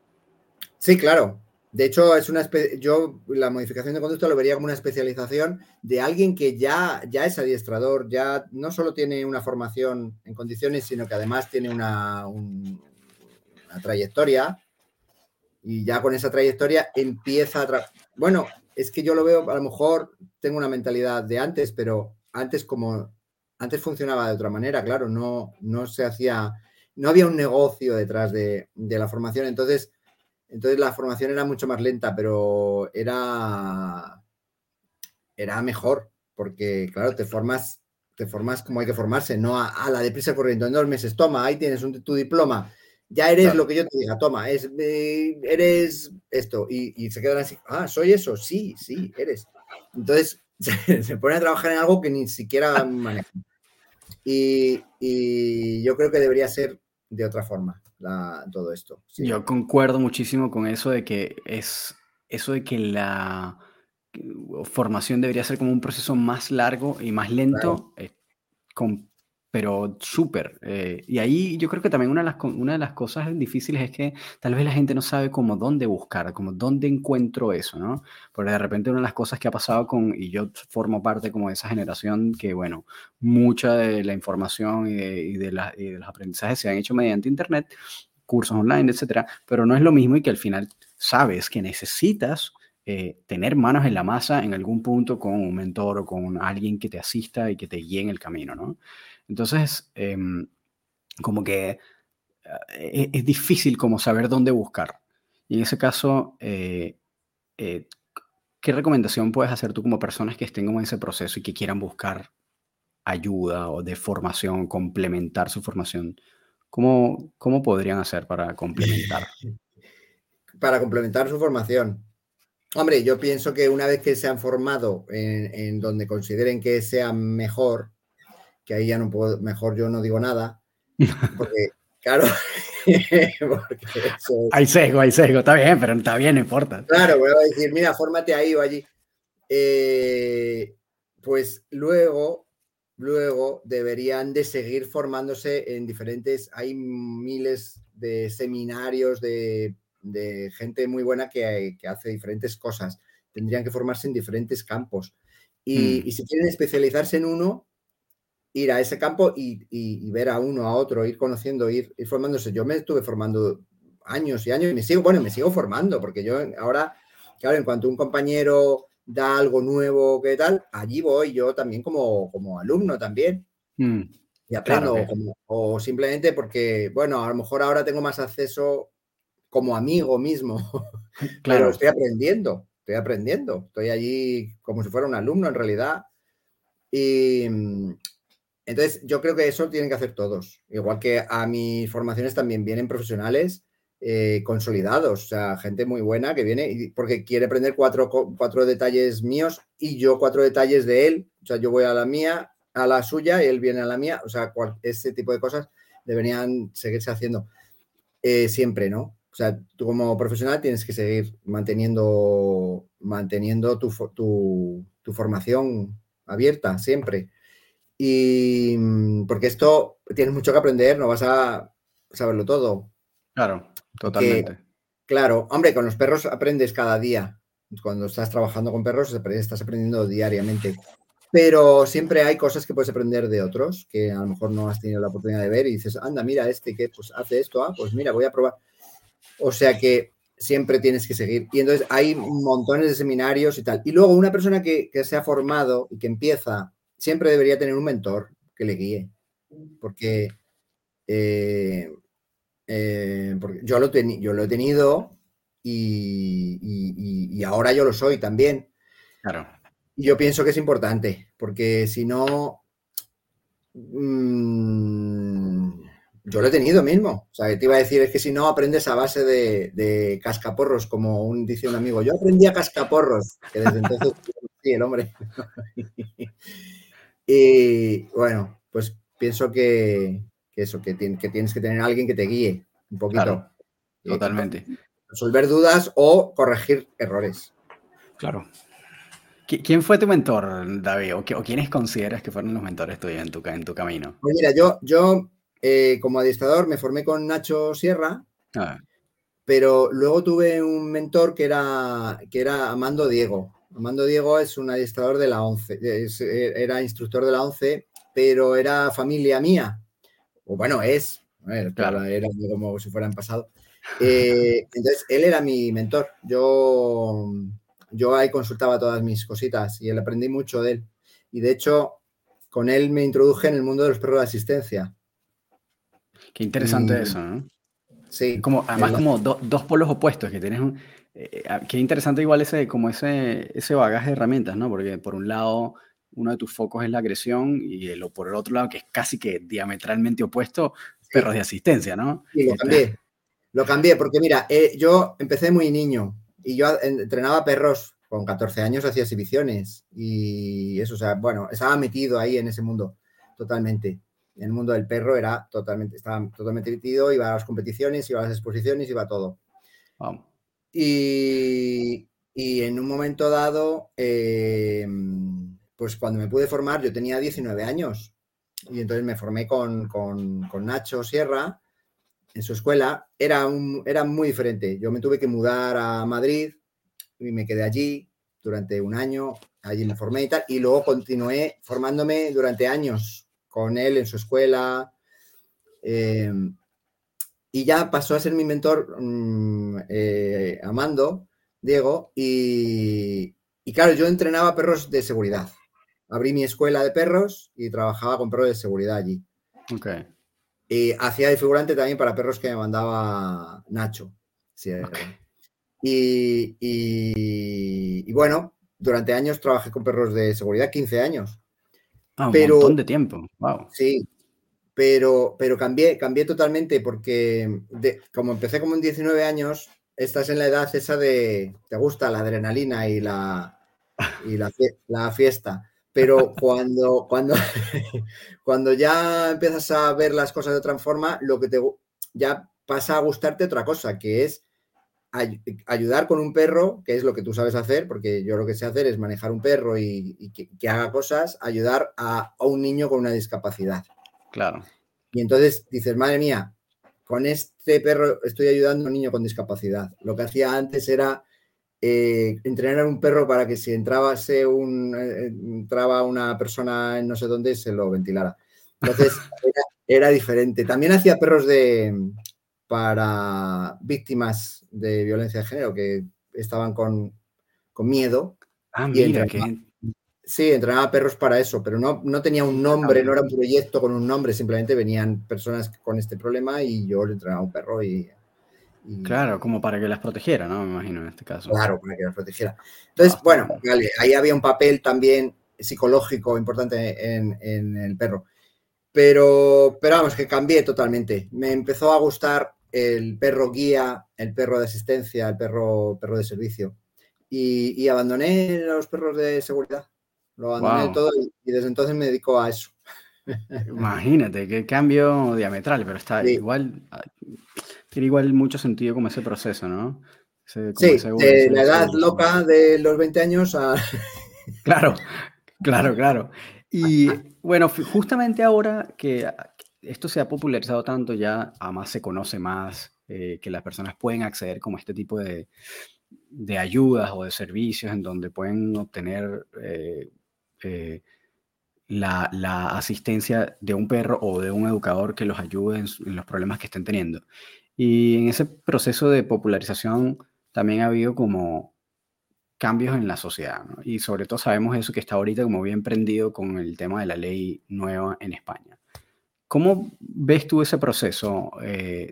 Sí, claro. De hecho, es una yo la modificación de conducta lo vería como una especialización de alguien que ya, ya es adiestrador, ya no solo tiene una formación en condiciones, sino que además tiene una, una trayectoria y ya con esa trayectoria empieza a... Bueno, es que yo lo veo, a lo mejor tengo una mentalidad de antes, pero antes como antes funcionaba de otra manera, claro, no, no se hacía, no había un negocio detrás de, la formación, entonces, entonces la formación era mucho más lenta, pero era, era mejor, porque claro, te formas, te formas como hay que formarse, no a, la deprisa corriendo en dos meses, toma, ahí tienes tu diploma, ya eres lo que yo te diga, toma, es, eh, eres esto, y, se quedan así, ah, soy eso, sí, sí, eres. Entonces se, pone a trabajar en algo que ni siquiera manejan. Y, yo creo que debería ser de otra forma todo esto. Yo concuerdo muchísimo con eso de que es eso de que la formación debería ser como un proceso más largo y más lento, eh, con pero súper. Eh, y ahí yo creo que también una de, las, una de las cosas difíciles es que tal vez la gente no sabe cómo dónde buscar, como dónde encuentro eso, ¿no? Porque de repente una de las cosas que ha pasado con, y yo formo parte como de esa generación que, bueno, mucha de la información y de, y de, la, y de los aprendizajes se han hecho mediante Internet, cursos online, etcétera, pero no es lo mismo y que al final sabes que necesitas eh, tener manos en la masa en algún punto con un mentor o con alguien que te asista y que te guíe en el camino, ¿no? Entonces, em, como que eh, es, difícil como saber dónde buscar. Y en ese caso, eh, ¿qué recomendación puedes hacer tú como personas que estén en ese proceso y que quieran buscar ayuda o de formación, complementar su formación? ¿Cómo, cómo podrían hacer para complementar? Para complementar su formación. Hombre, yo pienso que una vez que se han formado en, donde consideren que sea mejor, que ahí ya no puedo, mejor yo no digo nada, porque, claro, hay sesgo, hay sesgo, está bien, pero está bien, no importa. Claro, voy a decir, mira, fórmate ahí o allí. Eh, pues luego, luego deberían de seguir formándose en diferentes, hay miles de seminarios, de de gente muy buena que, hace diferentes cosas. Tendrían que formarse en diferentes campos. Y, mm. si quieren especializarse en uno, ir a ese campo y, ver a uno, a otro, ir conociendo, ir, formándose. Yo me estuve formando años y años y me sigo, bueno, me sigo formando, porque yo ahora, claro, en cuanto un compañero da algo nuevo, ¿qué tal? Allí voy yo también como, como alumno también. Mm. Y aprendo, o simplemente porque, bueno, a lo mejor ahora tengo más acceso como amigo mismo. Claro. estoy aprendiendo, estoy aprendiendo. Estoy allí como si fuera un alumno en realidad. Y mm, entonces yo creo que eso tienen que hacer todos. Igual que a mis formaciones también vienen profesionales eh, consolidados, o sea, gente muy buena que viene porque quiere aprender cuatro, cuatro detalles míos y yo cuatro detalles de él. O sea, yo voy a la mía, a la suya y él viene a la mía. O sea, ese tipo de cosas deberían seguirse haciendo eh, siempre, ¿no? O sea, tú como profesional tienes que seguir manteniendo, manteniendo tu, tu, formación abierta siempre. Y mm, porque esto tienes mucho que aprender, no vas a saberlo todo. Claro, totalmente. claro, hombre, con los perros aprendes cada día. Cuando estás trabajando con perros, estás aprendiendo diariamente. Pero siempre hay cosas que puedes aprender de otros que a lo mejor no has tenido la oportunidad de ver y dices, anda, mira, este que pues hace esto, ah, pues mira, voy a probar. O sea que siempre tienes que seguir. Y entonces hay montones de seminarios y tal. Y luego una persona que, se ha formado y que empieza, siempre debería tener un mentor que le guíe. Porque, eh, eh, yo, lo yo lo he tenido y, ahora yo lo soy también. Claro. Y yo pienso que es importante, porque si no... Mm, yo lo he tenido mismo. O sea, te iba a decir, es que si no aprendes a base de, cascaporros, como un, dice un amigo, yo aprendí a cascaporros, que desde entonces sí, el hombre. y bueno, pues pienso que, eso, que, que, tienes que tener a alguien que te guíe un poquito. Claro, totalmente. Resolver dudas o corregir errores. Claro. ¿Quién fue tu mentor, David? ¿O, quiénes consideras que fueron los mentores tuyos en tu, en tu camino? Pues mira, yo, yo eh, como adiestrador me formé con Nacho Sierra, ah. pero luego tuve un mentor que era, que era Amando Diego. Amando Diego es un adiestrador de la 11, era instructor de la 11, pero era familia mía. O bueno, es, claro. era como si fuera en pasado. Eh, entonces, él era mi mentor. Yo, yo ahí consultaba todas mis cositas y él aprendí mucho de él. Y de hecho, con él me introduje en el mundo de los perros de asistencia. Qué interesante eso, ¿no? Sí. Como, además, como dos polos opuestos, que tienes un... Eh, ah, qué interesante igual ese, como ese, ese bagaje de herramientas, ¿no? Porque por un lado, uno de tus focos es la agresión y el, por el otro lado, que es casi que diametralmente opuesto, perros de asistencia, ¿no? Sí, lo este cambié. Lo cambié porque, mira, eh, yo empecé muy niño y yo entrenaba perros con 14 años, hacía exhibiciones y eso, o sea, bueno, estaba metido ahí en ese mundo totalmente en el mundo del perro era totalmente, estaba totalmente metido, iba a las competiciones, iba a las exposiciones, iba a todo. Y, en un momento dado, em, pues cuando me pude formar, yo tenía 19 años y entonces me formé con, Nacho Sierra en su escuela. Era, un, era muy diferente. Yo me tuve que mudar a Madrid y me quedé allí durante un año, allí me formé y tal, y luego continué formándome durante años con él en su escuela. Eh, y ya pasó a ser mi mentor mm, eh, Amando Diego, y, y claro, yo entrenaba perros de seguridad. Abrí mi escuela de perros y trabajaba con perros de seguridad allí. Y hacía de figurante también para perros que me mandaba Nacho. Sí, y, y, bueno, durante años trabajé con perros de seguridad, 15 años. Ah, un pero, montón de tiempo. Wow. Sí, pero, pero cambié, cambié totalmente porque como empecé como en 19 años, estás en la edad esa de te gusta la adrenalina y la, y la, la fiesta. Pero cuando, cuando, cuando ya empiezas a ver las cosas de otra forma, lo que te ya pasa a gustarte otra cosa, que es ayudar con un perro, que es lo que tú sabes hacer, porque yo lo que sé hacer es manejar un perro y, que, haga cosas, ayudar a, un niño con una discapacidad. Claro. Y entonces dices, madre mía, con este perro estoy ayudando a un niño con discapacidad. Lo que hacía antes era eh, entrenar a un perro para que si entraba, un, eh, entraba una persona en no sé dónde, se lo ventilara. Entonces era, diferente. También hacía perros de para víctimas de violencia de género que estaban con, miedo. Ah, mira, que... Sí, entrenaba perros para eso, pero no, no tenía un nombre, no era un proyecto con un nombre, simplemente venían personas con este problema y yo le entrenaba un perro y Claro, como para que las protegiera, ¿no? Me imagino en este caso. Claro, para que las protegiera. Entonces, bueno, ahí había un papel también psicológico importante en, el perro. Pero, pero vamos, que cambié totalmente. Me empezó a gustar el perro guía, el perro de asistencia, el perro, perro de servicio. Y, abandoné los perros de seguridad. Lo abandoné todo y, desde entonces me dedico a eso. Imagínate, qué cambio diametral, pero está igual tiene igual mucho sentido como ese proceso, ¿no? sí, de la edad loca de los 20 años a... Claro, claro, claro. Y bueno, justamente ahora que esto se ha popularizado tanto, ya además se conoce más, eh, que las personas pueden acceder como a este tipo de, de ayudas o de servicios en donde pueden obtener eh, eh, la, la, asistencia de un perro o de un educador que los ayude en, los problemas que estén teniendo. Y en ese proceso de popularización también ha habido como cambios en la sociedad. Y sobre todo sabemos eso que está ahorita como bien prendido con el tema de la ley nueva en España. ¿Cómo ves tú ese proceso, eh,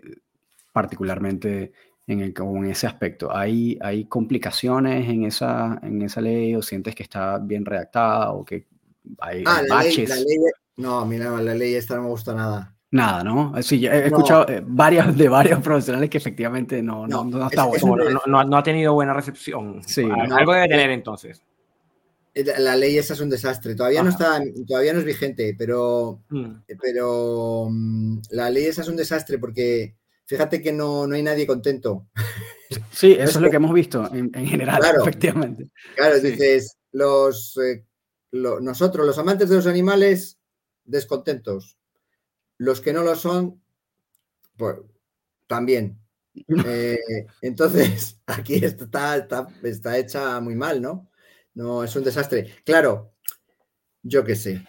particularmente en, el, en ese aspecto? ¿Hay, ¿Hay complicaciones en esa, en esa ley o sientes que está bien redactada o que hay, ah, baches? la ley, no, mira, la ley esta no me gusta nada. Nada, ¿no? Sí, he escuchado eh, varias, de varios profesionales que efectivamente no, no, no, está bueno. no, ha tenido buena recepción. Sí, algo debe tener entonces. La ley esa es un desastre. Todavía no está, todavía no es vigente, pero, mm. pero mm, la ley esa es un desastre porque fíjate que no, no hay nadie contento. Sí, eso es lo que hemos visto en, general, efectivamente. Claro, dices, los, eh, nosotros, los amantes de los animales, descontentos los que no lo son, pues también. Eh, entonces, aquí está, está, hecha muy mal, ¿no? No, es un desastre. Claro, yo qué sé,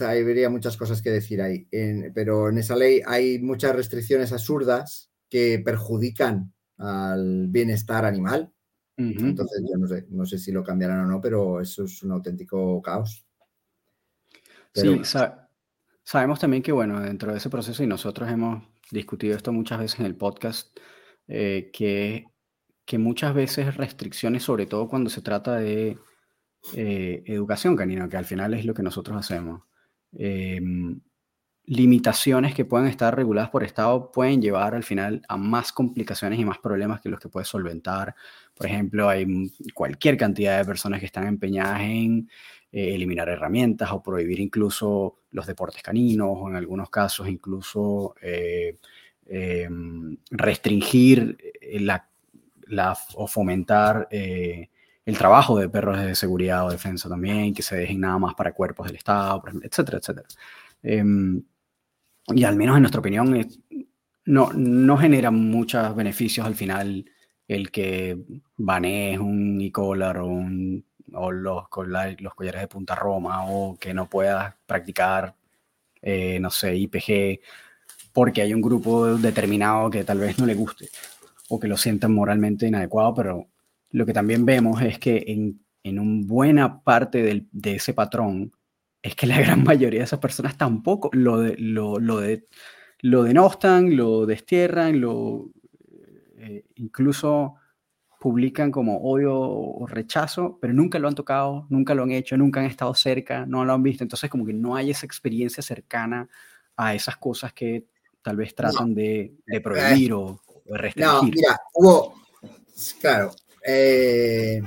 habría muchas cosas que decir ahí, pero en esa ley hay muchas restricciones absurdas que perjudican al bienestar animal. Entonces, yo no sé, no sé si lo cambiarán o no, pero eso es un auténtico caos. sí, Sabemos también que, bueno, dentro de ese proceso, y nosotros hemos discutido esto muchas veces en el podcast, eh, que, que muchas veces restricciones, sobre todo cuando se trata de eh, educación canina, que al final es lo que nosotros hacemos, em, limitaciones que pueden estar reguladas por Estado pueden llevar al final a más complicaciones y más problemas que los que puede solventar. Por ejemplo, hay cualquier cantidad de personas que están empeñadas en eh, eliminar herramientas o prohibir incluso los deportes caninos o en algunos casos incluso eh, em, restringir la, o fomentar el trabajo de perros de seguridad o defensa también, que se dejen nada más para cuerpos del Estado, etcétera, etcétera. Em, y al menos en nuestra opinión no, no genera muchos beneficios al final el que banees un e-collar o los collares de punta Roma o que no puedas practicar, eh, no sé, IPG porque hay un grupo determinado que tal vez no le guste o que lo sientan moralmente inadecuado, pero lo que también vemos es que en, en una buena parte de ese patrón es que la gran mayoría de esas personas tampoco lo, de, lo, lo, de, lo denostan, lo destierran, lo, eh, incluso publican como odio o rechazo, pero nunca lo han tocado, nunca lo han hecho, nunca han estado cerca, no lo han visto. Entonces como que no hay esa experiencia cercana a esas cosas que tal vez tratan de, de, prohibir o, o, restringir. No, mira, hubo, claro, eh,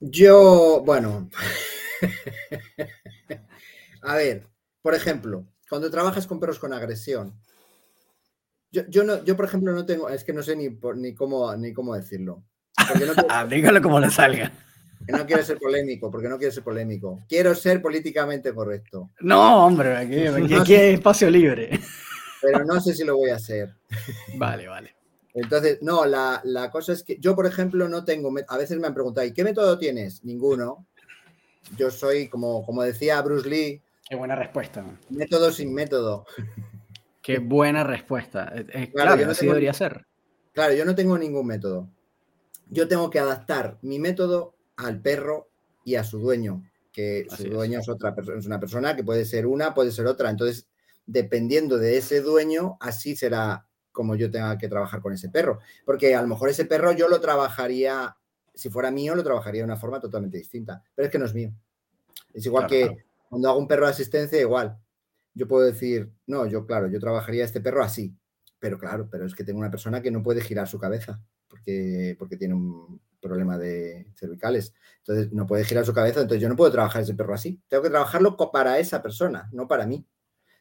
yo, bueno, a ver, por ejemplo, cuando trabajas con perros con agresión, yo, yo, no, yo por ejemplo, no tengo, es que no sé ni, ni, cómo, ni cómo decirlo. No Dígalo como le salga. no quiero ser polémico, porque no quiero ser polémico. Quiero ser políticamente correcto. No, hombre, aquí, aquí, hay espacio libre. Pero no sé si lo voy a hacer. Vale, vale. Entonces, no, la, la, cosa es que yo, por ejemplo, no tengo, a veces me han preguntado, ¿y qué método tienes? Ninguno. Yo soy, como, como decía Bruce Lee. Qué buena respuesta. Método sin método. Qué buena respuesta. Eh, eh, claro, así debería ser. Claro, yo no tengo ningún método. Yo tengo que adaptar mi método al perro y a su dueño, que su dueño es. otra persona, es una persona que puede ser una, puede ser otra. Entonces, dependiendo de ese dueño, así será como yo tenga que trabajar con ese perro. Porque a lo mejor ese perro yo lo trabajaría, si fuera mío, lo trabajaría de una forma totalmente distinta. Pero es que no es mío. Es igual que cuando hago un perro de asistencia, igual. Yo puedo decir, no, yo, claro, yo trabajaría este perro así. Pero claro, pero es que tengo una persona que no puede girar su cabeza porque, porque tiene un problema de cervicales. Entonces no puede girar su cabeza, entonces yo no puedo trabajar ese perro así. Tengo que trabajarlo para esa persona, no para mí.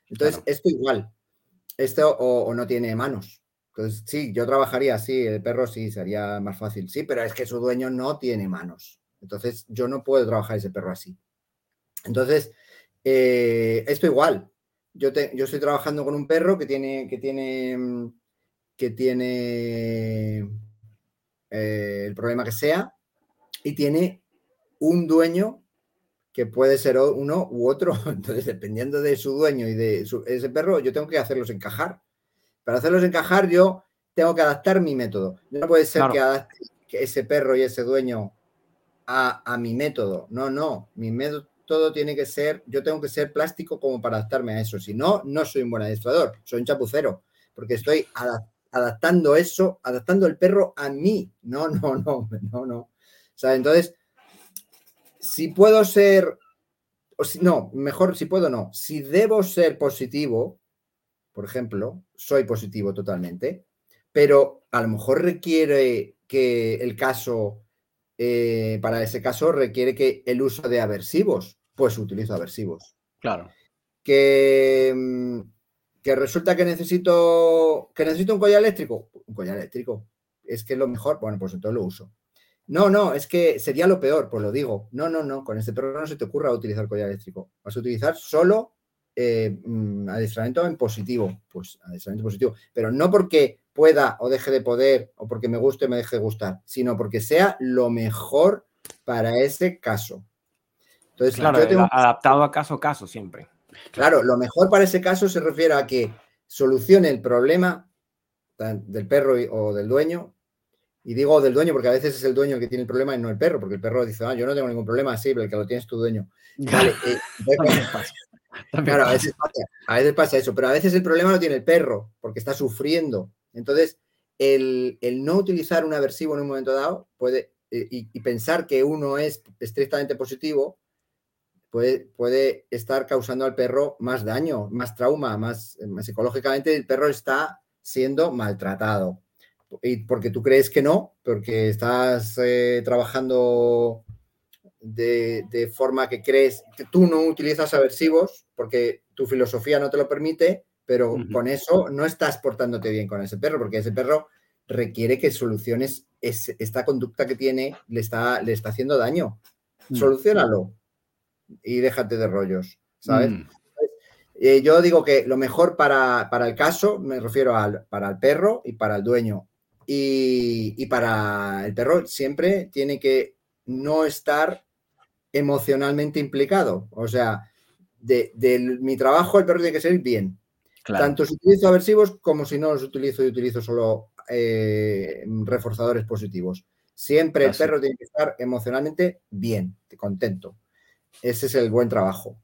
Entonces, esto igual esto o, no tiene manos. Entonces, sí, yo trabajaría así, el perro sí, sería más fácil. Sí, pero es que su dueño no tiene manos. Entonces, yo no puedo trabajar ese perro así. Entonces, eh, esto igual. Yo, yo estoy trabajando con un perro que tiene, que tiene, que tiene eh, el problema que sea y tiene un dueño que puede ser uno u otro. Entonces, dependiendo de su dueño y de ese perro, yo tengo que hacerlos encajar. Para hacerlos encajar, yo tengo que adaptar mi método. No puede ser que adapte ese perro y ese dueño a, a, mi método. No, no. Mi método tiene que ser, yo tengo que ser plástico como para adaptarme a eso. Si no, no soy un buen adiestrador, soy un chapucero, porque estoy adaptando eso, adaptando el perro a mí. No, no, no, no, no. O sea, entonces, si puedo ser, o si, no, mejor si puedo no, si debo ser positivo, por ejemplo, soy positivo totalmente, pero a lo mejor requiere que el caso, eh, para ese caso requiere que el uso de aversivos, pues utilizo aversivos. Claro. Que, mm, que resulta que necesito, que necesito un collar eléctrico, un collar eléctrico, es que es lo mejor, bueno, pues entonces lo uso. No, no, es que sería lo peor, pues lo digo. No, no, no, con este programa no se te ocurra utilizar collar eléctrico. Vas a utilizar solo eh, mm, adiestramiento en positivo, pues adiestramiento positivo, pero no porque pueda o deje de poder o porque me guste o me deje de gustar, sino porque sea lo mejor para ese caso. Entonces, claro, adaptado a caso a caso siempre. Claro, lo mejor para ese caso se refiere a que solucione el problema del perro o del dueño y digo del dueño porque a veces es el dueño el que tiene el problema y no el perro, porque el perro dice, ah, yo no tengo ningún problema, sí, pero el que lo tiene es tu dueño. Vale, eh, claro, a veces, pasa, eso, pero a veces el problema lo tiene el perro, porque está sufriendo. Entonces, el, no utilizar un aversivo en un momento dado puede, eh, y, pensar que uno es estrictamente positivo, puede, puede estar causando al perro más daño, más trauma, más, más psicológicamente el perro está siendo maltratado y porque tú crees que no, porque estás eh, trabajando de, forma que crees que tú no utilizas aversivos, porque tu filosofía no te lo permite, pero con eso no estás portándote bien con ese perro, porque ese perro requiere que soluciones esta conducta que tiene, le está, le está haciendo daño. Mm. Solucionalo y déjate de rollos, ¿sabes? Mm. Eh, yo digo que lo mejor para, para, el caso, me refiero al, para el perro y para el dueño, y, para el perro siempre tiene que no estar emocionalmente implicado. O sea, de, mi trabajo el perro tiene que ser bien. Tanto si utilizo aversivos como si no los utilizo y utilizo solo eh, reforzadores positivos. Siempre el perro tiene que estar emocionalmente bien, contento. Ese es el buen trabajo.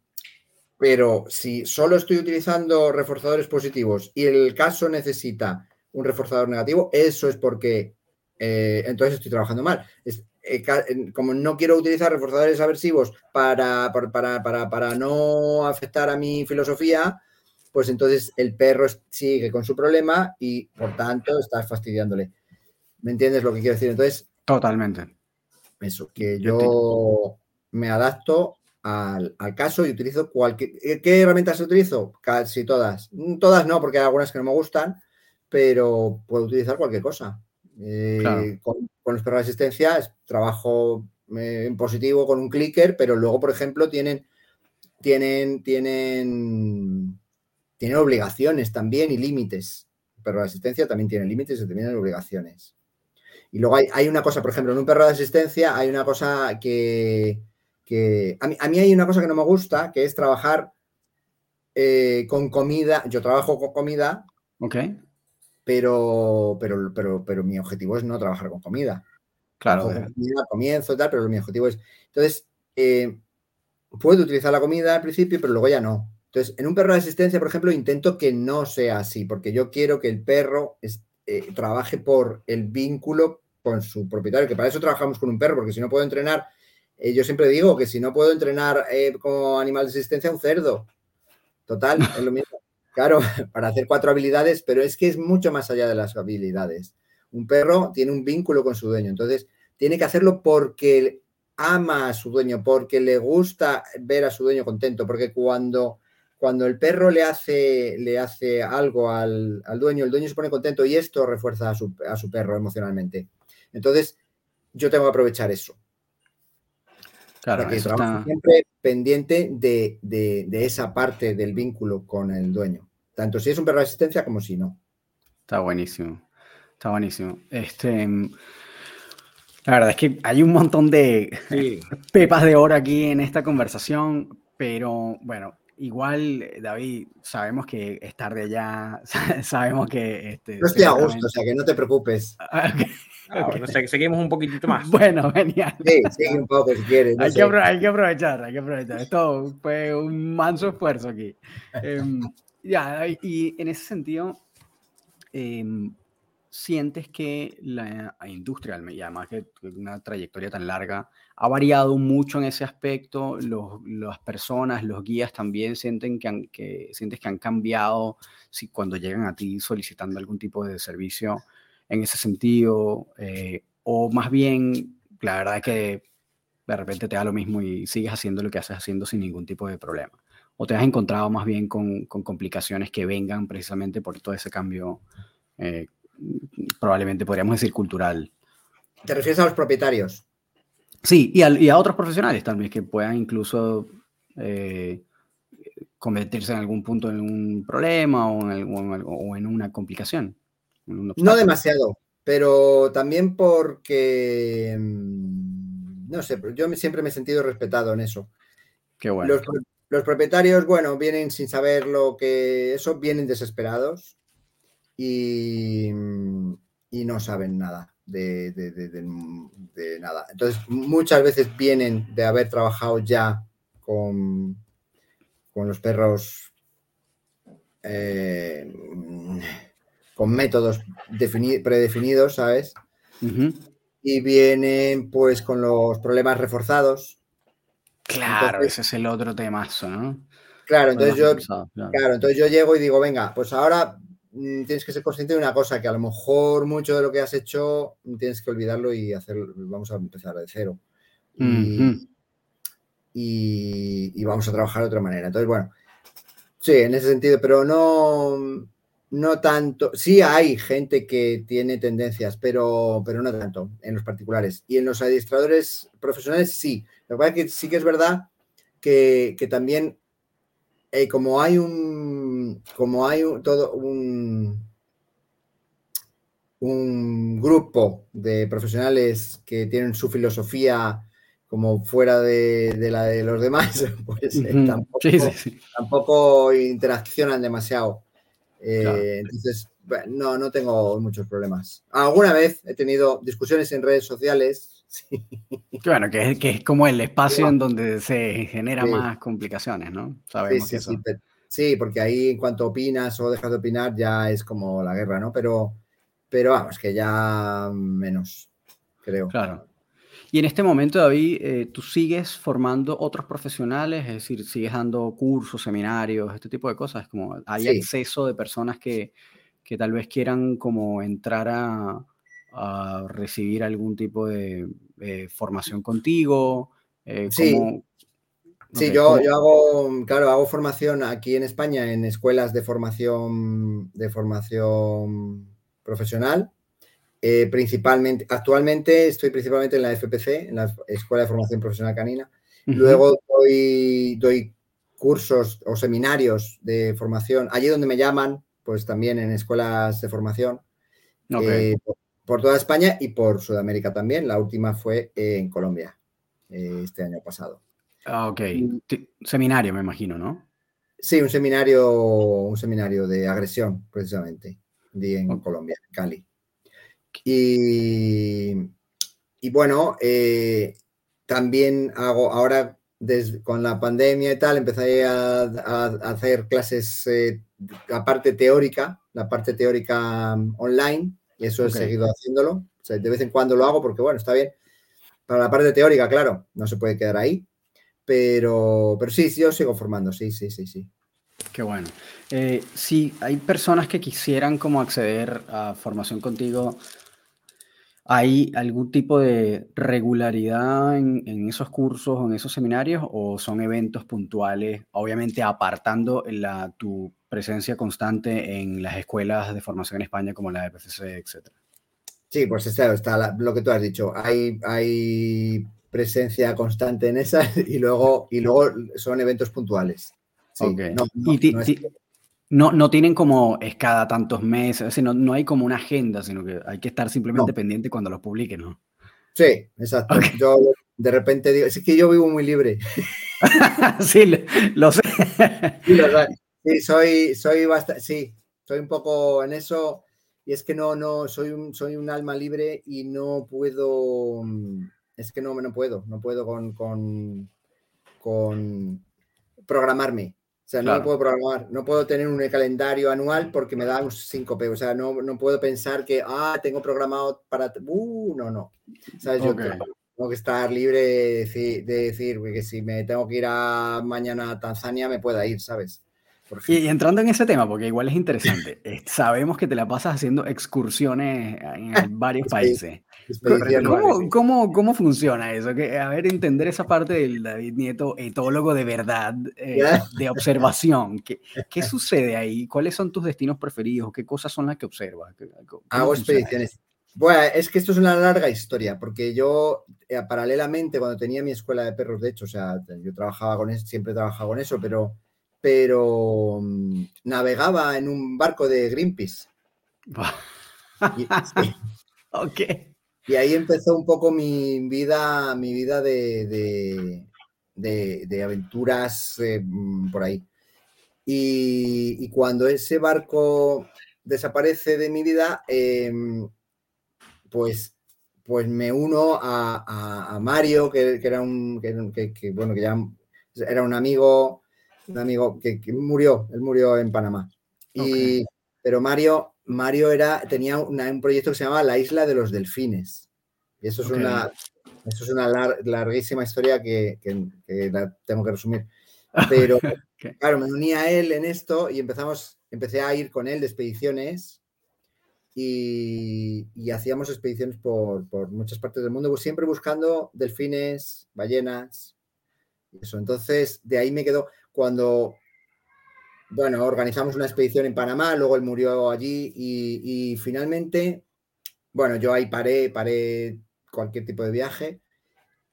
Pero si solo estoy utilizando reforzadores positivos y el caso necesita un reforzador negativo, eso es porque eh, entonces estoy trabajando mal. Eh, como no quiero utilizar reforzadores aversivos para, para, para, para, no afectar a mi filosofía, pues entonces el perro sigue con su problema y por tanto estás fastidiándole. ¿Me entiendes lo que quiero decir? Entonces, Totalmente. Eso, que yo me adapto al, caso y utilizo cualquier... ¿Qué herramientas utilizo? Casi todas. Mm, todas no, porque hay algunas que no me gustan, pero puedo utilizar cualquier cosa. Eh, con, los perros de asistencia trabajo eh, en positivo con un clicker, pero luego, por ejemplo, tienen, tienen, tienen, tienen obligaciones también y límites. Pero la asistencia también tiene límites y también obligaciones. Y luego hay, una cosa, por ejemplo, en un perro de asistencia hay una cosa que, a, mí, hay una cosa que no me gusta, que es trabajar eh, con comida. Yo trabajo con comida. Ok. Pero, pero, pero, pero mi objetivo es no trabajar con comida. Claro. comida, comienzo y tal, pero mi objetivo es. Entonces, eh, puedo utilizar la comida al principio, pero luego ya no. Entonces, en un perro de asistencia, por ejemplo, intento que no sea así, porque yo quiero que el perro eh, trabaje por el vínculo con su propietario, que para eso trabajamos con un perro, porque si no puedo entrenar, eh, yo siempre digo que si no puedo entrenar como animal de asistencia, un cerdo. Total, es lo mismo. Claro, para hacer cuatro habilidades, pero es que es mucho más allá de las habilidades. Un perro tiene un vínculo con su dueño, entonces tiene que hacerlo porque ama a su dueño, porque le gusta ver a su dueño contento, porque cuando, cuando el perro le hace, le hace algo al, dueño, el dueño se pone contento y esto refuerza a su, a su perro emocionalmente. Entonces, yo tengo que aprovechar eso. Claro, Porque siempre pendiente de, esa parte del vínculo con el dueño. Tanto si es un perro de asistencia como si no. Está buenísimo. Está buenísimo. Este. La verdad es que hay un montón de pepas de oro aquí en esta conversación, pero bueno, igual, David, sabemos que es tarde ya, sabemos que... Este, no estoy a gusto, o sea, que no te preocupes. Ah, seguimos un poquitito más. Bueno, genial. Sí, sigue un poco si quieres. hay, que aprovechar, hay que aprovechar. Esto fue un manso esfuerzo aquí. Em, ya, y en ese sentido, em, sientes que la industria, y además que una trayectoria tan larga, ha variado mucho en ese aspecto? Los, las personas, los guías también sienten que, que, sientes que han cambiado si cuando llegan a ti solicitando algún tipo de servicio en ese sentido, eh, o más bien, la verdad es que de repente te da lo mismo y sigues haciendo lo que haces haciendo sin ningún tipo de problema. O te has encontrado más bien con, con complicaciones que vengan precisamente por todo ese cambio, eh, probablemente podríamos decir cultural. ¿Te refieres a los propietarios? Sí, y a, y a otros profesionales también que puedan incluso eh, convertirse en algún punto en un problema o en, o en una complicación. No demasiado, pero también porque, mm, no sé, yo siempre me he sentido respetado en eso. Qué bueno. Los, propietarios, bueno, vienen sin saber lo que eso, vienen desesperados y, y no saben nada de, de, nada. Entonces, muchas veces vienen de haber trabajado ya con, con los perros. Eh, con métodos predefinidos, ¿sabes? Y vienen pues con los problemas reforzados. Claro, ese es el otro temazo, ¿no? Claro, entonces yo, claro. entonces yo llego y digo, venga, pues ahora mm, tienes que ser consciente de una cosa, que a lo mejor mucho de lo que has hecho tienes que olvidarlo y hacerlo, vamos a empezar de cero. y, vamos a trabajar de otra manera. Entonces, bueno, sí, en ese sentido, pero no, no tanto, sí hay gente que tiene tendencias, pero, pero no tanto en los particulares. Y en los adiestradores profesionales sí. Lo que pasa es que sí que es verdad que, también, eh, como hay un, como hay todo un, un grupo de profesionales que tienen su filosofía como fuera de, la de los demás, pues tampoco interaccionan demasiado. Eh, entonces, no, no tengo muchos problemas. Alguna vez he tenido discusiones en redes sociales. Bueno, que es, que es como el espacio en donde se generan más complicaciones, ¿no? Sabemos sí, sí, sí, porque ahí en cuanto opinas o dejas de opinar ya es como la guerra, ¿no? Pero, pero vamos, que ya menos, creo. Claro. Y en este momento, David, eh, tú sigues formando otros profesionales, es decir, sigues dando cursos, seminarios, este tipo de cosas. Como hay acceso de personas que, que tal vez quieran como entrar a, recibir algún tipo de, formación contigo. Eh, sí, sí yo, yo, hago, claro, hago formación aquí en España en escuelas de formación, de formación profesional. Eh, principalmente, actualmente estoy principalmente en la FPC, en la Escuela de Formación Profesional Canina. Luego doy, doy cursos o seminarios de formación allí donde me llaman, pues también en escuelas de formación eh, por, toda España y por Sudamérica también. La última fue en Colombia eh, este año pasado. Ah, ok. Seminario, me imagino, ¿no? Sí, un seminario, un seminario de agresión, precisamente, en Colombia, en Cali. Y, y bueno, eh, también hago ahora con la pandemia y tal, empecé a, hacer clases, eh, la parte teórica, la parte teórica mm, online, y eso he seguido haciéndolo. de vez en cuando lo hago porque, bueno, está bien. Para la parte teórica, claro, no se puede quedar ahí. Pero, pero sí, yo sigo formando, sí, sí, sí, sí. Qué bueno. Eh, si hay personas que quisieran como acceder a formación contigo, ¿Hay algún tipo de regularidad en, esos cursos o en esos seminarios o son eventos puntuales, obviamente apartando la, tu presencia constante en las escuelas de formación en España como la EPCC, etcétera? Sí, pues está, está lo que tú has dicho. Hay, hay presencia constante en esas y luego, y luego son eventos puntuales. Sí, no, no tienen como es cada tantos meses, no, no hay como una agenda, sino que hay que estar simplemente pendiente cuando los publiquen, ¿no? Sí, exacto. Yo de repente digo, es que yo vivo muy libre. sí, lo sé. Sí, soy, soy bastante, sí, soy un poco en eso. Y es que no, no, soy un, soy un alma libre y no puedo, es que no, no puedo, no puedo con, con, con programarme. O sea, no puedo programar, no puedo tener un calendario anual porque me da un 5 O sea, no, no, puedo pensar que, ah, tengo programado para. Uh, no, no. ¿Sabes? Yo tengo que estar libre de decir, de decir, que si me tengo que ir a mañana a Tanzania, me pueda ir, ¿sabes? Y, entrando en ese tema, porque igual es interesante, eh, sabemos que te la pasas haciendo excursiones en varios países. ¿Cómo, cómo, funciona eso? Que, a ver, entender esa parte del David Nieto, etólogo de verdad, eh, de observación. ¿Qué, ¿Qué, sucede ahí? ¿Cuáles son tus destinos preferidos? ¿Qué cosas son las que observas? Hago expediciones. Bueno, es que esto es una larga historia, porque yo, eh, paralelamente, cuando tenía mi escuela de perros, de hecho, o sea, yo trabajaba con eso, siempre he trabajado con eso, pero pero mm, navegaba en un barco de Greenpeace. y, ahí empezó un poco mi vida, mi vida de, de, aventuras eh, mm, por ahí. Y, cuando ese barco desaparece de mi vida, em, pues, pues me uno a, Mario, que, era un, bueno, que ya era un amigo un amigo que, murió, él murió en Panamá. Y, Pero Mario, Mario era, tenía un proyecto que se llamaba La Isla de los Delfines. Y eso es una, eso es una larguísima historia que, la tengo que resumir. Pero claro, me uní a él en esto y empezamos, empecé a ir con él de expediciones y, hacíamos expediciones por, por, muchas partes del mundo, siempre buscando delfines, ballenas. Eso. Entonces, de ahí me quedó cuando, bueno, organizamos una expedición en Panamá, luego él murió allí y, finalmente, bueno, yo ahí paré, paré cualquier tipo de viaje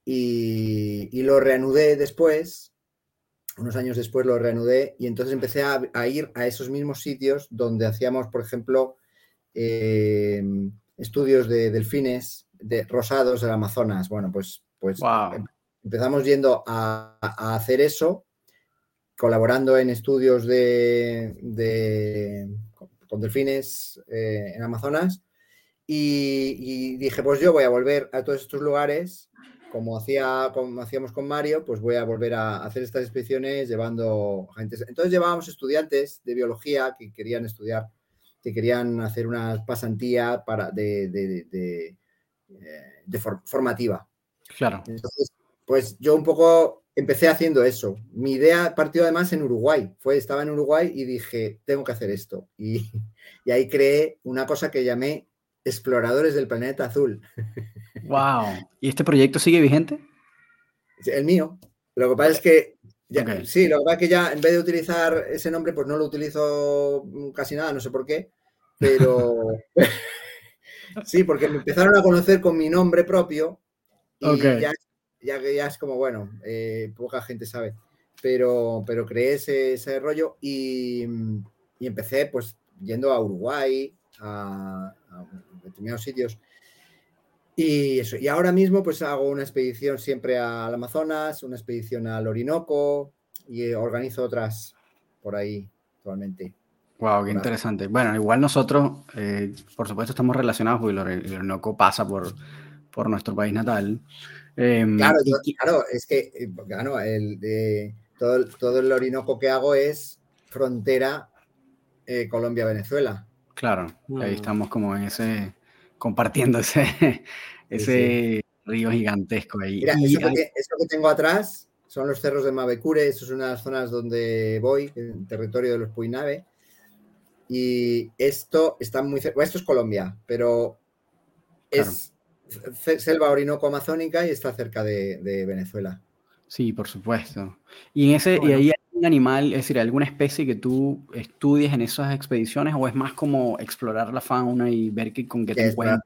y, lo reanudé después, unos años después lo reanudé y entonces empecé a, ir a esos mismos sitios donde hacíamos, por ejemplo, eh, estudios de delfines de rosados del Amazonas. Bueno, pues, pues empezamos yendo a, hacer eso colaborando en estudios de, delfines en Amazonas. Y, dije, pues yo voy a volver a todos estos lugares, como, hacía, como hacíamos con Mario, pues voy a volver a hacer estas expediciones llevando gente. Entonces llevábamos estudiantes de biología que querían estudiar, que querían hacer una pasantía para, de, de, de, eh, formativa. Claro. Entonces, pues yo un poco empecé haciendo eso. Mi idea partió además en Uruguay. Fue, estaba en Uruguay y dije, tengo que hacer esto. Y, y ahí creé una cosa que llamé Exploradores del Planeta Azul. ¡Wow! ¿Y este proyecto sigue vigente? El mío. Lo que pasa es que, sí, lo que pasa es que ya en vez de utilizar ese nombre, pues no lo utilizo casi nada, no sé por qué, pero sí, porque me empezaron a conocer con mi nombre propio y ya, ya, ya, es como, bueno, eh, poca gente sabe, pero, pero creé ese, rollo y, y empecé pues yendo a Uruguay, a, determinados sitios. Y eso, y ahora mismo pues hago una expedición siempre al Amazonas, una expedición al Orinoco y organizo otras por ahí actualmente. Wow, qué interesante. Bueno, igual nosotros, eh, por supuesto, estamos relacionados porque el Orinoco pasa por, por nuestro país natal. Em, claro, claro, es que eh, el, todo, todo, el Orinoco que hago es frontera eh, Colombia-Venezuela. Claro, ahí mm. estamos como en ese, compartiendo ese, ese río gigantesco ahí. Mira, eso, que, tengo atrás son los cerros de Mavecure, eso es una de las zonas donde voy, en territorio de los Puinabe. Y esto está muy cerca, esto es Colombia, pero es selva orinoco amazónica y está cerca de, de Venezuela. Sí, por supuesto. Y, en ese, y ahí hay un animal, es decir, alguna especie que tú estudies en esas expediciones o es más como explorar la fauna y ver qué, con qué te encuentras?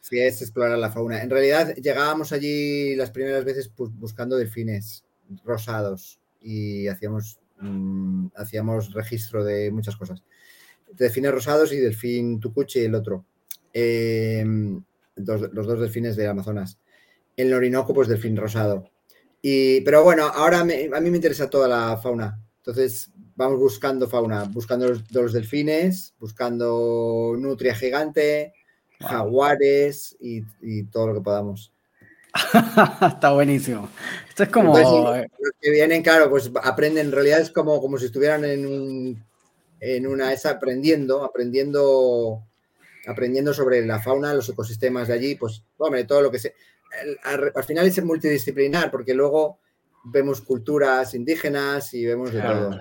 Sí, es explorar la fauna. En realidad llegábamos allí las primeras veces buscando delfines rosados y hacíamos, mm, hacíamos registro de muchas cosas. Delfines rosados y delfín tucuche y el otro. Los dos delfines de Amazonas. El Orinoco, pues delfín rosado pero bueno, ahora a mí me interesa toda la fauna. Entonces vamos buscando fauna, buscando los, delfines, buscando nutria gigante, jaguares y, todo lo que podamos. Está buenísimo. Esto es como. los que vienen, claro, pues aprenden. En realidad es como, como si estuvieran en, un, en una. Es aprendiendo, aprendiendo, aprendiendo sobre la fauna, los ecosistemas de allí. Pues, hombre, todo lo que se al, final es multidisciplinar, porque luego vemos culturas indígenas y vemos de todo.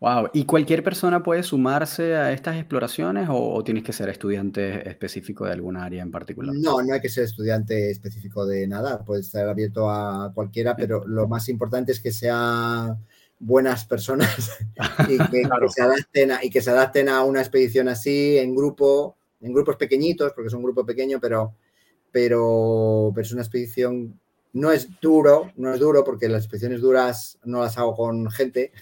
Wow. ¿y cualquier persona puede sumarse a estas exploraciones o, tienes que ser estudiante específico de alguna área en particular? No, no hay que ser estudiante específico de nada, puede estar abierto a cualquiera, pero lo más importante es que sean buenas personas y que, se adapten a, y que se adapten a una expedición así en grupo, en grupos pequeñitos, porque es un grupo pequeño, pero pero, es una expedición, no es duro, no es duro porque las expediciones duras no las hago con gente,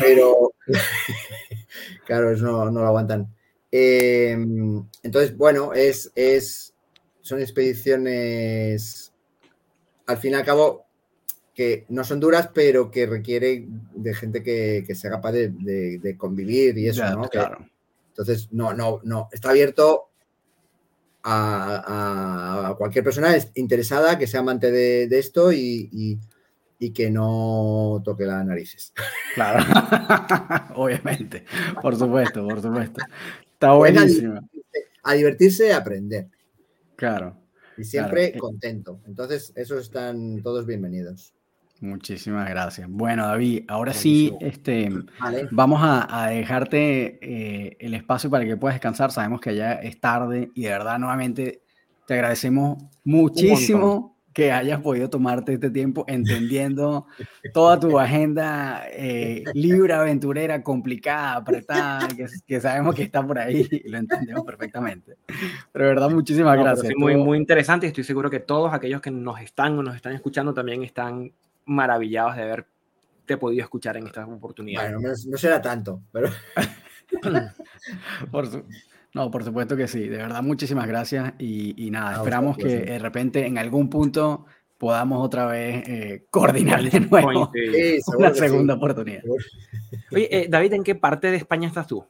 pero claro, no, no lo aguantan. Em, entonces, bueno, es, es, son expediciones, al fin y al cabo, que no son duras, pero que requiere de gente que, sea capaz de, convivir y eso, ¿no? Claro. entonces, no, no, no, está abierto a, cualquier persona interesada que sea amante de, esto y, que no toque las narices. Claro, obviamente, por supuesto, por supuesto. Está buenísimo. A divertirse, a aprender. Claro. Y siempre contento. Entonces, esos están todos bienvenidos. Muchísimas gracias. Bueno, David, ahora sí, este, vamos a, dejarte eh, el espacio para que puedas descansar. Sabemos que ya es tarde y de verdad, nuevamente, te agradecemos muchísimo que hayas podido tomarte este tiempo entendiendo toda tu agenda eh, libre, aventurera, complicada, apretada, que, sabemos que está por ahí y lo entendemos perfectamente. Pero de verdad, muchísimas gracias. muy, muy interesante y estoy seguro que todos aquellos que nos están o nos están escuchando también están maravillados de haberte podido escuchar en esta oportunidad. Bueno, no, será tanto, pero... no, por supuesto que sí. De verdad, muchísimas gracias. Y, nada, esperamos que de repente en algún punto podamos otra vez eh, coordinar de nuevo una segunda oportunidad. Oye, eh, David, ¿en qué parte de España estás tú?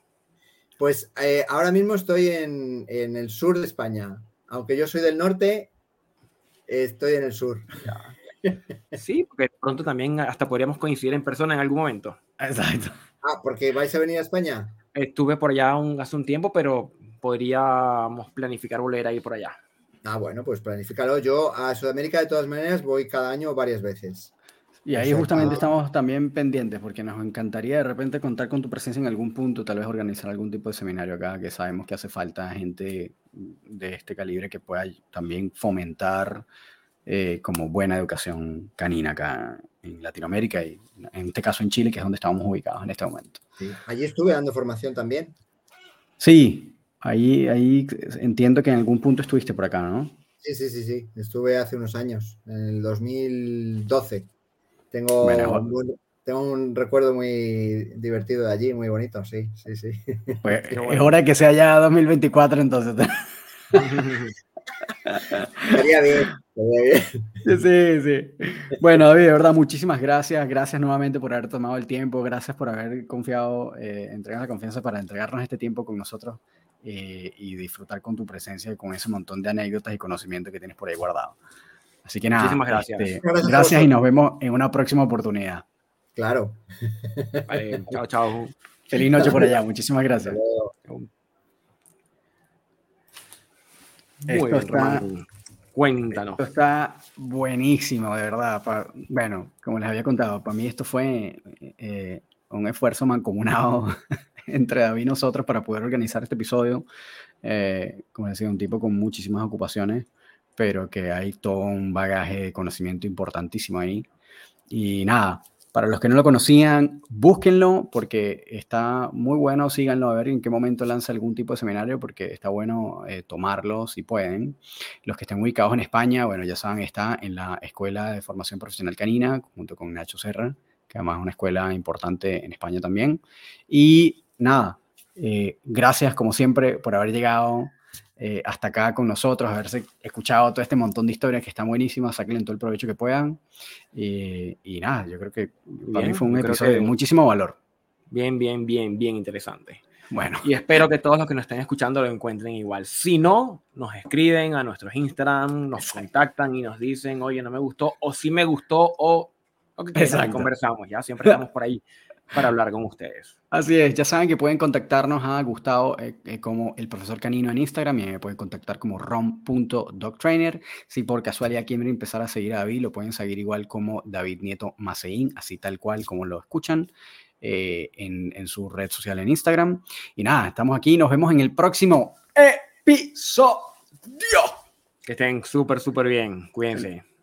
Pues eh, ahora mismo estoy en, el sur de España. Aunque yo soy del norte, estoy en el sur. Sí, porque pronto también hasta podríamos coincidir en persona en algún momento. Exacto. Ah, porque vais a venir a España. Estuve por allá hace un tiempo, pero podríamos planificar volver a ir por allá. Ah, bueno, pues planifícalo. Yo a Sudamérica de todas maneras voy cada año varias veces. Y ahí justamente estamos también pendientes porque nos encantaría de repente contar con tu presencia en algún punto, tal vez organizar algún tipo de seminario acá, que sabemos que hace falta gente de este calibre que pueda también fomentar eh, como buena educación canina acá en Latinoamérica y en este caso en Chile, que es donde estamos ubicados en este momento. Allí estuve dando formación también. Sí, ahí, ahí entiendo que en algún punto estuviste por acá, ¿no? Sí, sí, sí, sí. Estuve hace unos años, en el 2012. Tengo, un, tengo un recuerdo muy divertido de allí, muy bonito, sí, sí, sí. Pues, es hora que sea ya 2024 entonces. Estaría bien. Sí, sí. Bueno, David, de verdad, muchísimas gracias. Gracias nuevamente por haber tomado el tiempo. Gracias por haber confiado, eh, entregar la confianza para entregarnos este tiempo con nosotros eh, y disfrutar con tu presencia y con ese montón de anécdotas y conocimiento que tienes por ahí guardado. Así que nada. Muchísimas gracias. Este, gracias, y nos vemos en una próxima oportunidad. Claro. chao, chao. Feliz noche por allá. Muchísimas gracias. esto está, Cuéntanos. Esto está buenísimo, de verdad. bueno, como les había contado, para mí esto fue eh, un esfuerzo mancomunado entre David y nosotros para poder organizar este episodio. Eh, como decía, un tipo con muchísimas ocupaciones pero que hay todo un bagaje de conocimiento importantísimo ahí. Y nada, para los que no lo conocían, búsquenlo porque está muy bueno, síganlo a ver en qué momento lanza algún tipo de seminario porque está bueno eh, tomarlo si pueden. Los que estén ubicados en España, bueno, ya saben, está en la Escuela de Formación Profesional Canina junto con Nacho Serra, que además es una escuela importante en España también. Y nada, eh, gracias como siempre por haber llegado eh, hasta acá con nosotros, haberse escuchado todo este montón de historias que están buenísimas, saquen todo el provecho que puedan. Y, nada, yo creo que para mí fue un episodio de muchísimo valor. Bien, bien, bien, bien interesante. Bueno. Y espero que todos los que nos estén escuchando lo encuentren igual. Si no, nos escriben a nuestros Instagram, nos contactan y nos dicen, oye, no me gustó, o si me gustó, o, o que conversamos, ya siempre estamos por ahí para hablar con ustedes. Así es, ya saben que pueden contactarnos a Gustavo eh, eh, como el profesor canino en Instagram y me pueden contactar como rom.dogtrainer. Si por casualidad quieren empezar a seguir a David, lo pueden seguir igual como David Nieto Maceín, así tal cual como lo escuchan eh, en, en su red social en Instagram. Y nada, estamos aquí, nos vemos en el próximo episodio. Que estén súper, súper bien. Cuídense.